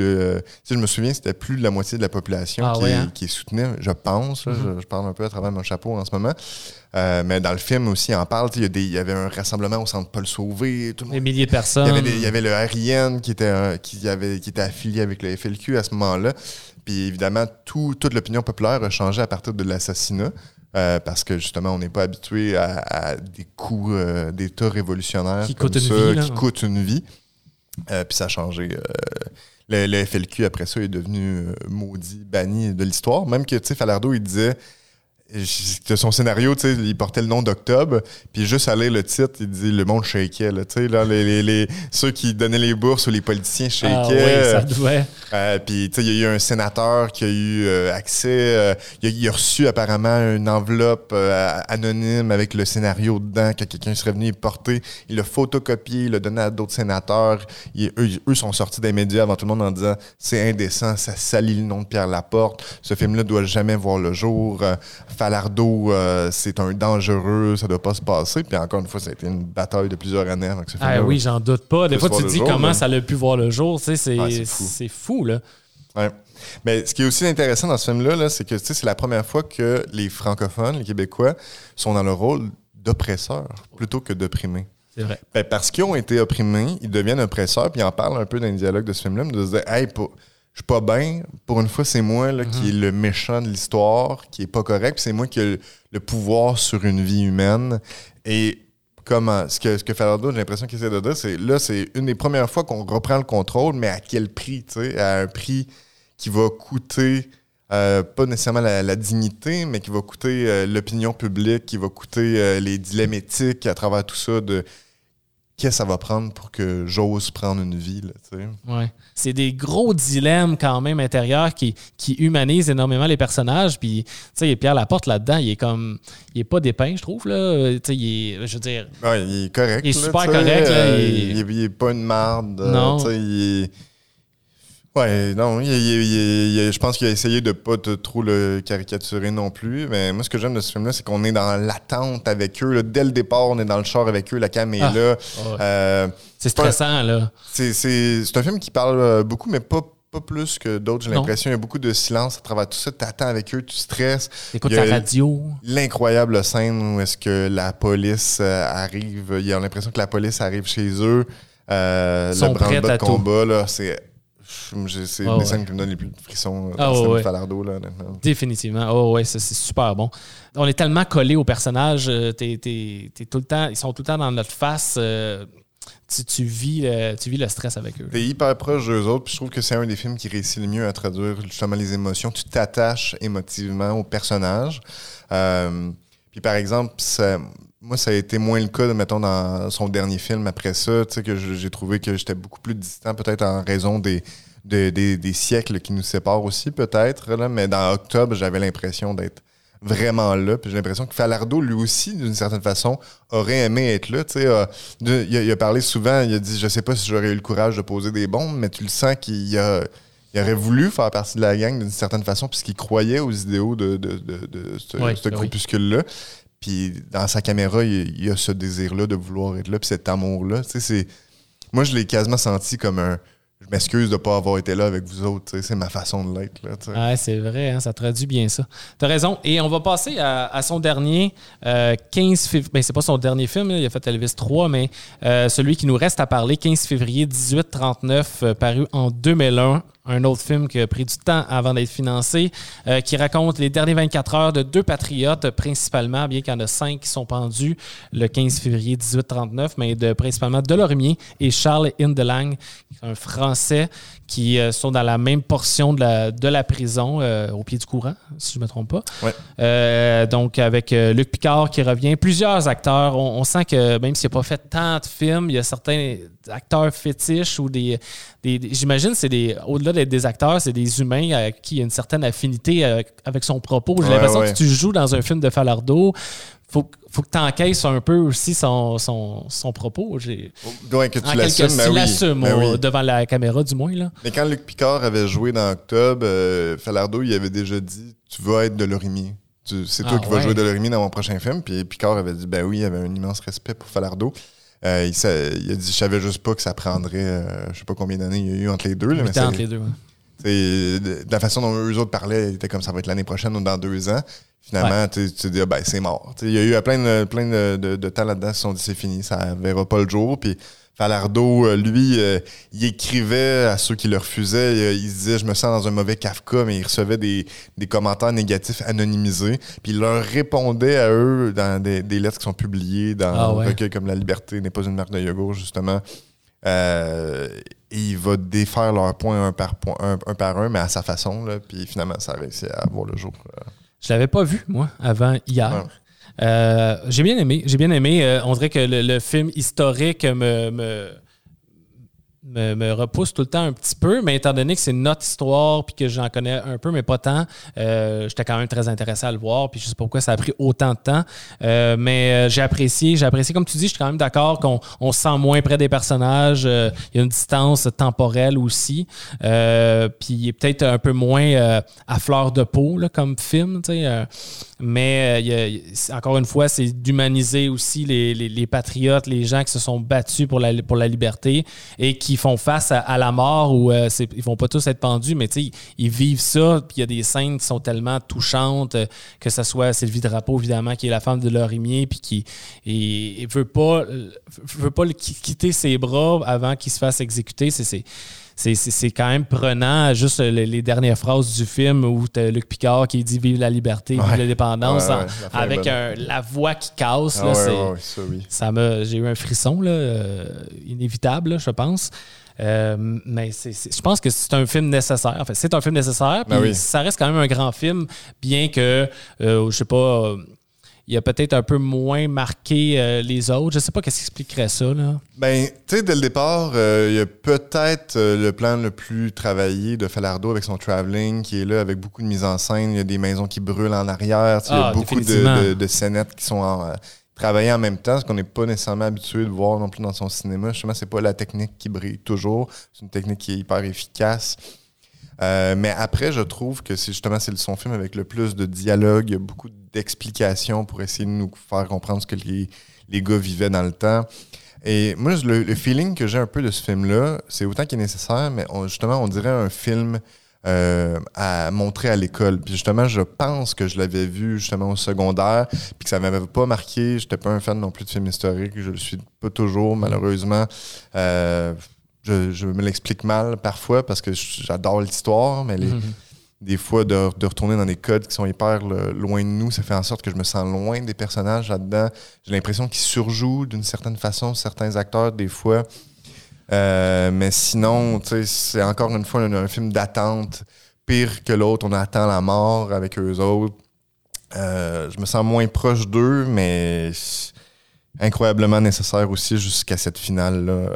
sais, je me souviens, c'était plus de la moitié de la population Ah qui, ouais, hein? qui soutenait, je pense. là, Mhm. je, je parle un peu à travers mon chapeau en ce moment. Euh, mais dans le film aussi, il en parle. Il y, a des- il y avait un rassemblement au centre Paul Sauvé. Tout le monde Des milliers de personnes. il y, avait des- il y avait le RIN qui était, un- qui, avait, qui était affilié avec le FLQ à ce moment-là. Puis évidemment, tout- toute l'opinion populaire a changé à partir de l'assassinat. Euh, parce que justement, on n'est pas habitué à, à des coups euh, d'État révolutionnaires Qui comme coûtent une ça, vie, là. qui coûtent une vie. Euh, puis ça a changé. euh, le, le FLQ, après ça, est devenu maudit, banni de l'histoire. Même que, tu sais, Falardeau, il disait de son scénario, tu sais, il portait le nom d'Octobre, puis juste à lire le titre, il dit le monde shakeait, là, tu sais, là, les, les- les- ceux qui donnaient les bourses ou les politiciens Ah shakeaient. oui, ça devait. Euh, puis, tu sais, il y a eu un sénateur qui a eu euh, accès. euh, il, a, il a reçu apparemment une enveloppe euh, anonyme avec le scénario dedans que quelqu'un serait venu y porter. Il l'a photocopié, il l'a donné à d'autres sénateurs. Il- eux, eux sont sortis des médias avant tout le monde en disant c'est indécent, ça salit le nom de Pierre Laporte. Ce film-là doit jamais voir le jour. Falardeau, euh, c'est un dangereux, ça doit pas se passer. Puis encore une fois, ça a été une bataille de plusieurs années avant que ce Ah oui, j'en doute pas. Des fois, tu te dis jour, comment là. ça l'a pu voir le jour. Tu sais, c'est Ouais, c'est fou. là. Ouais. Mais ce qui est aussi intéressant dans ce film-là, là, c'est que tu sais, c'est la première fois que les francophones, les Québécois, sont dans le rôle d'oppresseurs plutôt que d'opprimés. C'est vrai. Ben, parce qu'ils ont été opprimés, ils deviennent oppresseurs, puis ils en parlent un peu dans les dialogues de ce film-là, de se dire Hey, pour- je suis pas bien, pour une fois, c'est moi là, qui est le méchant de l'histoire, qui est pas correct, puis c'est moi qui ai le, le pouvoir sur une vie humaine. Et comment ce que, ce que j'ai l'impression qu'il essaie de dire, c'est là, c'est une des premières fois qu'on reprend le contrôle, mais à quel prix, tu sais, à un prix qui va coûter euh, pas nécessairement la, la dignité, mais qui va coûter euh, l'opinion publique, qui va coûter euh, les dilemmes éthiques à travers tout ça de qu'est-ce que ça va prendre pour que j'ose prendre une vie. Ouais. C'est des gros dilemmes quand même intérieurs qui, qui humanisent énormément les personnages. Puis, tu sais, Pierre Laporte là-dedans, il est comme. Il est pas dépeint, je trouve. Là. Tu sais, il est. Je veux dire. Ouais, il est correct. Il est super correct, là, euh, il- il... est- il est pas une marde. euh, Non. il est- Ouais, non, il- il- il- il- je pense qu'il a essayé de pas te- trop le caricaturer non plus. Mais moi, ce que j'aime de ce film-là, c'est qu'on est dans l'attente avec eux. là. Dès le départ, on est dans le char avec eux, la cam est Ah. là. Ouais. Euh, C'est stressant, là. c'est un film qui parle euh, beaucoup, mais pas, pas plus que d'autres. J'ai l'impression qu'il y a beaucoup de silence à travers tout ça. Tu attends avec eux, tu stresses. T'écoutes Il y a la radio. L'incroyable scène où est-ce que la police euh, arrive, il y a l'impression que la police arrive chez eux. Euh, le branle-bas de tout. combat, là, c'est. C'est Ah une des ouais. scènes qui me donne les plus de frissons euh, Ah dans le ouais, cinéma ouais. de Falardeau, là, honnêtement. Définitivement. Oh ouais, ça, c'est super bon. On est tellement collés aux personnages. euh, t'es- t'es- t'es tout le temps, ils sont tout le temps dans notre face. euh, tu, tu vis le, tu vis le stress avec eux. T'es hyper proche d'eux autres, puis je trouve que c'est un des films qui réussit le mieux à traduire justement les émotions. Tu t'attaches émotivement au personnage. Euh, puis par exemple, ça- moi, ça a été moins le cas, mettons, dans son dernier film après ça, tu sais, que j'ai trouvé que j'étais beaucoup plus distant, peut-être en raison des, de- des, des siècles qui nous séparent aussi, peut-être. là. Mais dans Octobre, j'avais l'impression d'être vraiment là. Puis j'ai l'impression que Falardeau, lui aussi, d'une certaine façon, aurait aimé être là. Tu sais, euh, il, a, il a parlé souvent, il a dit Je sais pas si j'aurais eu le courage de poser des bombes, mais tu le sens qu'il a. Il aurait voulu faire partie de la gang d'une certaine façon, puisqu'il croyait aux idéaux de, de, de- de ce, Oui, ce oui. groupuscule-là. Puis dans sa caméra, il, il y a ce désir-là de vouloir être là, puis cet amour-là. Tu sais, c'est... Moi, je l'ai quasiment senti comme un. Je m'excuse de ne pas avoir été là avec vous autres. tu C'est ma façon de l'être. Tu. Ouais, c'est vrai, hein, ça traduit bien ça. T'as raison. Et on va passer à, son dernier, euh, 15 février. Ben, c'est pas son dernier film, il a fait Elvis 3, mais euh, celui qui nous reste à parler, 15 février 1839, euh, paru en 2001. Un autre film qui a pris du temps avant d'être financé, euh, qui raconte les dernières 24 heures de deux patriotes, principalement, bien qu'il y en a cinq qui sont pendus le 15 février 1839, mais de, principalement Delormier et Charles Indelang, un Français qui euh, sont dans la même portion de la, de la prison, euh, au pied du courant, si je ne me trompe pas. Ouais. donc, avec Luc Picard qui revient, plusieurs acteurs. On, on sent que même s'il n'a pas fait tant de films, il y a certains acteurs fétiches ou des, j'imagine c'est des au-delà d'être des acteurs, c'est des humains à qui il y a une certaine affinité avec, son propos. J'ai l'impression que tu joues dans un film de Falardo, faut faut que tu encaisses un peu aussi son, son, son propos. Ouais, que tu l'assumes, ben oui. Ben devant la caméra du moins. Là. Mais quand Luc Picard avait joué dans Octobre, euh, Falardo, il avait déjà dit « Tu vas être de l'Orimier. C'est toi ah qui vas jouer de l'Orimier dans mon prochain film. » Puis Picard avait dit « Ben oui, il avait un immense respect pour Falardo. Euh, il, a dit, je savais juste pas que ça prendrait, euh, je sais pas combien d'années il y a eu entre les deux. Là, mais entre les deux, De la façon dont eux autres parlaient, il était comme ça va être l'année prochaine ou dans deux ans. Finalement, tu te dis, ah, ben, c'est mort. il y a eu plein de, plein de, de, temps là-dedans qui se sont dit, c'est fini, ça verra pas le jour. Puis Falardo, euh, lui, euh, il écrivait à ceux qui le refusaient. Il, se disait Je me sens dans un mauvais Kafka, mais il recevait des, commentaires négatifs anonymisés. Puis il leur répondait à eux dans des, lettres qui sont publiées dans ah recueil comme La liberté n'est pas une marque de yoga, justement. Euh, il va défaire leurs points un par, point, un, par un, mais à sa façon. Là, puis finalement, ça a réussi à voir le jour. Je l'avais pas vu, moi, avant hier. Euh, j'ai bien aimé. J'ai bien aimé. Euh, on dirait que le, film historique me, me, repousse tout le temps un petit peu, mais étant donné que c'est notre histoire puis que j'en connais un peu, mais pas tant, euh, j'étais quand même très intéressé à le voir. Puis je sais pas pourquoi ça a pris autant de temps. mais j'ai apprécié. J'ai apprécié, comme tu dis, je suis quand même d'accord qu'on on se sent moins près des personnages. Il y a une distance temporelle aussi. puis il est peut-être un peu moins à fleur de peau là, comme film. Tu sais, mais euh, encore une fois, c'est d'humaniser aussi les, patriotes, les gens qui se sont battus pour la, pour la liberté et qui font face à, la mort où euh, ils vont pas tous être pendus, mais ils, ils vivent ça. Puis il y a des scènes qui sont tellement touchantes, euh, que ce soit Sylvie Drapeau, évidemment, qui est la femme de Lorimier, puis qui ne veut pas, veut pas quitter ses bras avant qu'il se fasse exécuter. C'est c'est quand même prenant, juste les, dernières phrases du film où tu as Luc Picard qui dit Vive la liberté, vive l'indépendance, avec la voix qui casse. Ah ça, ça J'ai eu un frisson là, euh, inévitable, je pense. Euh, mais je pense que c'est un film nécessaire. En fait, c'est un film nécessaire. Ben puis ça reste quand même un grand film, bien que, euh, je sais pas, il a peut-être un peu moins marqué euh, les autres. Je sais pas qu'est-ce qui expliquerait ça. Là. Ben, tu sais, dès le départ, euh, il y a peut-être euh, le plan le plus travaillé de Falardo avec son traveling qui est là avec beaucoup de mise en scène. Il y a des maisons qui brûlent en arrière. Il y a ah, beaucoup de, de, scénettes qui sont en, travaillées en même temps, ce qu'on n'est pas nécessairement habitué de voir non plus dans son cinéma. Justement, c'est pas la technique qui brille toujours. C'est une technique qui est hyper efficace. Euh, mais après, je trouve que c'est justement c'est son film avec le plus de dialogue, beaucoup d'explications pour essayer de nous faire comprendre ce que les, les gars vivaient dans le temps. Et moi, le, feeling que j'ai un peu de ce film-là, c'est autant qu'il est nécessaire, mais justement, on dirait un film euh, à montrer à l'école. Puis justement, je pense que je l'avais vu justement au secondaire, puis que ça m'avait pas marqué. J'étais pas un fan non plus de films historiques, je le suis pas toujours, malheureusement. Euh, je, me l'explique mal parfois parce que j'adore l'histoire, mais mhm. des fois, de, retourner dans des codes qui sont hyper loin de nous, ça fait en sorte que je me sens loin des personnages là-dedans. J'ai l'impression qu'ils surjouent d'une certaine façon certains acteurs, des fois. Euh, mais sinon, c'est encore une fois un, film d'attente. Pire que l'autre, on attend la mort avec eux autres. Euh, je me sens moins proche d'eux, mais incroyablement nécessaire aussi jusqu'à cette finale là euh,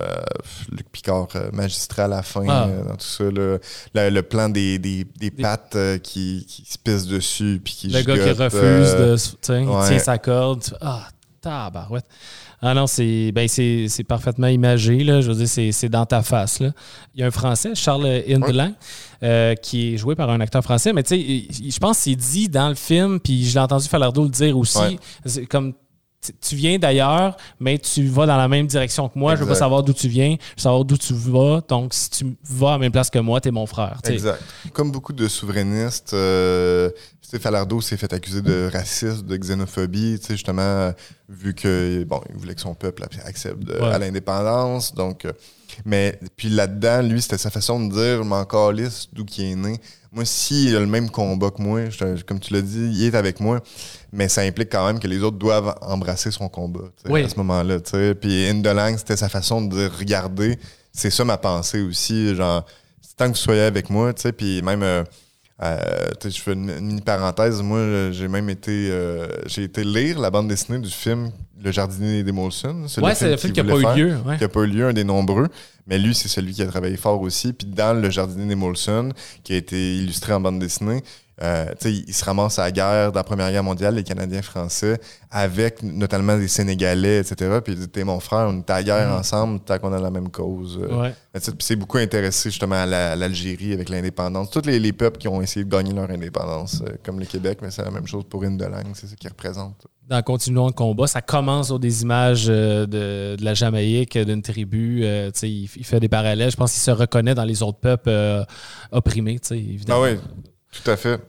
Luc Picard euh, magistral à la fin ah. euh, dans tout ça le, plan des, des, des pattes qui, qui, se pissent dessus puis qui le gars qui refuse de il tient sa corde ah tabarouette ah non, c'est ben c'est parfaitement imagé. Là. Je veux dire, c'est dans ta face. Là. Il y a un Français, Charles Indelang, qui est joué par un acteur français, mais tu sais, je pense qu'il dit dans le film, puis je l'ai entendu Falardo le dire aussi, comme tu viens d'ailleurs, mais tu vas dans la même direction que moi. Je veux pas savoir d'où tu viens, je veux savoir d'où tu vas. Donc, si tu vas à la même place que moi, tu es mon frère. Exact. Comme beaucoup de souverainistes, euh, Falardeau s'est fait accuser de racisme, de xénophobie, justement, vu que, bon, il voulait que son peuple accepte de- Ouais. à l'indépendance. Donc, euh, mais, puis là-dedans, lui, c'était sa façon de dire, m'en calisse d'où qu'il est né. Moi, s'il a le même combat que moi, je- comme tu l'as dit, il est avec moi, mais ça implique quand même que les autres doivent embrasser son combat, Oui. à ce moment-là. Puis Indolang, c'était sa façon de dire, regardez, c'est ça ma pensée aussi, genre, tant que vous soyez avec moi, puis même, euh, euh, je fais une, une parenthèse, moi, j'ai même été, euh, j'ai été lire la bande dessinée du film Le jardinier des Molson. Ouais, c'est le film qui n'a pas eu lieu. ouais. Qui n'a pas eu lieu, un des nombreux. Mais lui, c'est celui qui a travaillé fort aussi. Puis dans Le jardinier des Molson, qui a été illustré en bande dessinée, euh, tu sais, il se ramasse à la guerre, dans la Première Guerre mondiale, les Canadiens français, avec notamment des Sénégalais, etc. Puis il dit T'es mon frère, on est à la guerre ensemble, tant qu'on a la même cause. Euh, Ouais. c'est beaucoup intéressé justement à la- à l'Algérie avec l'indépendance. Tous les, les peuples qui ont essayé de gagner leur indépendance, euh, comme le Québec, mais c'est la même chose pour une de langue, c'est ça qu'il représente. dans Continuons le combat, ça commence sur des images euh, de, de la Jamaïque, d'une tribu. euh, il, il fait des parallèles. Je pense qu'il se reconnaît dans les autres peuples euh, opprimés, évidemment. Ah oui, tout à fait.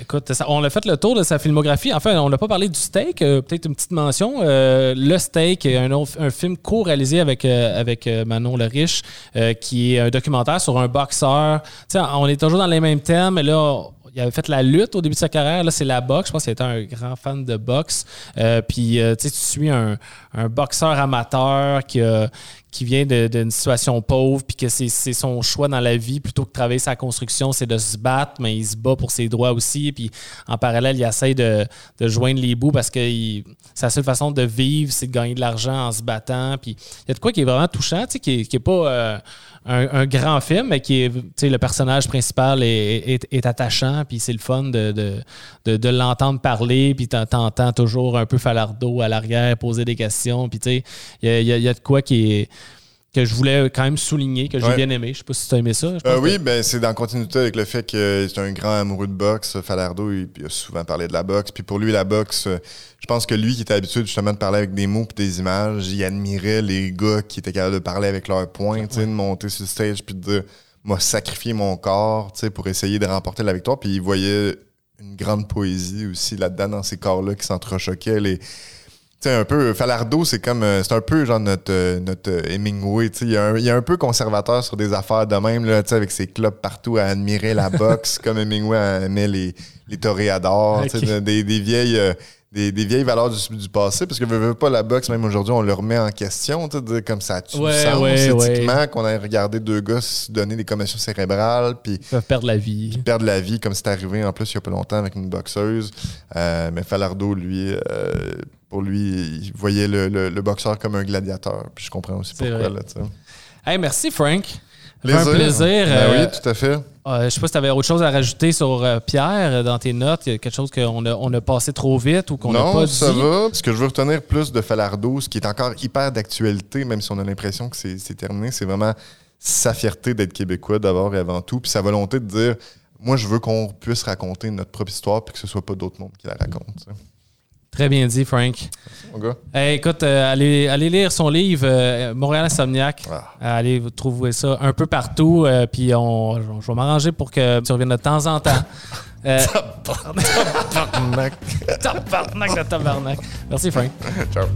Écoute, on a fait le tour de sa filmographie. Enfin, on n'a pas parlé du steak. euh, Peut-être une petite mention. Euh, le steak, un, autre- un film co-réalisé avec, euh, avec Manon Le Riche, qui est un documentaire sur un boxeur. On est toujours dans les mêmes thèmes, mais là, il avait fait la lutte au début de sa carrière. Là, c'est la boxe. Je pense qu'il était un grand fan de boxe. Puis, tu tu suis un, un boxeur amateur qui, a- qui vient d'une situation pauvre, puis que c'est son choix dans la vie, plutôt que de travailler sa construction, c'est de se battre, mais il se bat pour ses droits aussi. Puis, en parallèle, il essaie de, de joindre les bouts parce que sa seule façon de vivre, c'est de gagner de l'argent en se battant. Puis, il y a de quoi qui est vraiment touchant, tu sais, qui n'est qui est pas euh, un, grand film, mais qui est, tu sais, le personnage principal est, attachant, puis c'est le fun de, l'entendre parler, puis t'en- t'entends toujours un peu Falardeau à l'arrière poser des questions, puis tu sais, il y a de quoi qui est que je voulais quand même souligner, que j'ai Ouais. bien aimé. Je sais pas si tu as aimé ça. Euh, que- oui, ben, c'est dans continuité avec le fait que c'est un grand amoureux de boxe. Falardeau, il, il a souvent parlé de la boxe. Puis pour lui, la boxe, euh, je pense que lui qui était habitué justement de parler avec des mots et des images, il admirait les gars qui étaient capables de parler avec leurs poings, tu sais, de monter sur le stage puis de dire, moi, sacrifier mon corps, pour essayer de remporter la victoire. Puis il voyait une grande poésie aussi là-dedans, dans ces corps-là qui s'entrechoquaient. Les... Tu sais, un peu, Falardeau, c'est comme, euh, c'est un peu genre notre, euh, notre euh, Hemingway, tu sais, il, y a un- il est un peu conservateur sur des affaires de même, là, tu sais, avec ses clubs partout à admirer la boxe, comme Hemingway aimait les, les toréadors, tu sais, des, des vieilles... euh, des, des vieilles valeurs du, du passé, parce que veux, veux pas la boxe, même aujourd'hui, on le remet en question, tu sais, comme ça a-tu Ouais, sens ouais, éthiquement qu'on ait regardé deux gars se donner des commotions cérébrales, puis perdre la vie. perdre la vie, comme c'est arrivé en plus il y a pas longtemps avec une boxeuse. Euh, mais Falardeau, lui, euh, pour lui, il voyait le, le- le boxeur comme un gladiateur. Puis je comprends aussi pourquoi. Là. Hey, merci, Frank. Ça un plaisir. Ben euh, oui, tout à fait. Euh, je sais pas si tu avais autre chose à rajouter sur euh, Pierre euh, dans tes notes. Il y a quelque chose qu'on a, on a passé trop vite ou qu'on n'a Non, pas ça dit? va. Ce que je veux retenir plus de Falardeau, ce qui est encore hyper d'actualité, même si on a l'impression que c'est c'est terminé, c'est vraiment sa fierté d'être québécois d'abord et avant tout, puis sa volonté de dire moi, je veux qu'on puisse raconter notre propre histoire, puis que ce soit pas d'autres mondes qui la racontent. Très bien dit, Frank. Mon gars. Hey, écoute, euh, allez, allez lire son livre euh, Montréal Insomniac. Ah. Allez vous trouver ça un peu partout. euh, puis on, je vais m'arranger pour que tu reviennes de temps en temps. Euh, tabarnak de tabarnak. Merci, Frank. Ciao.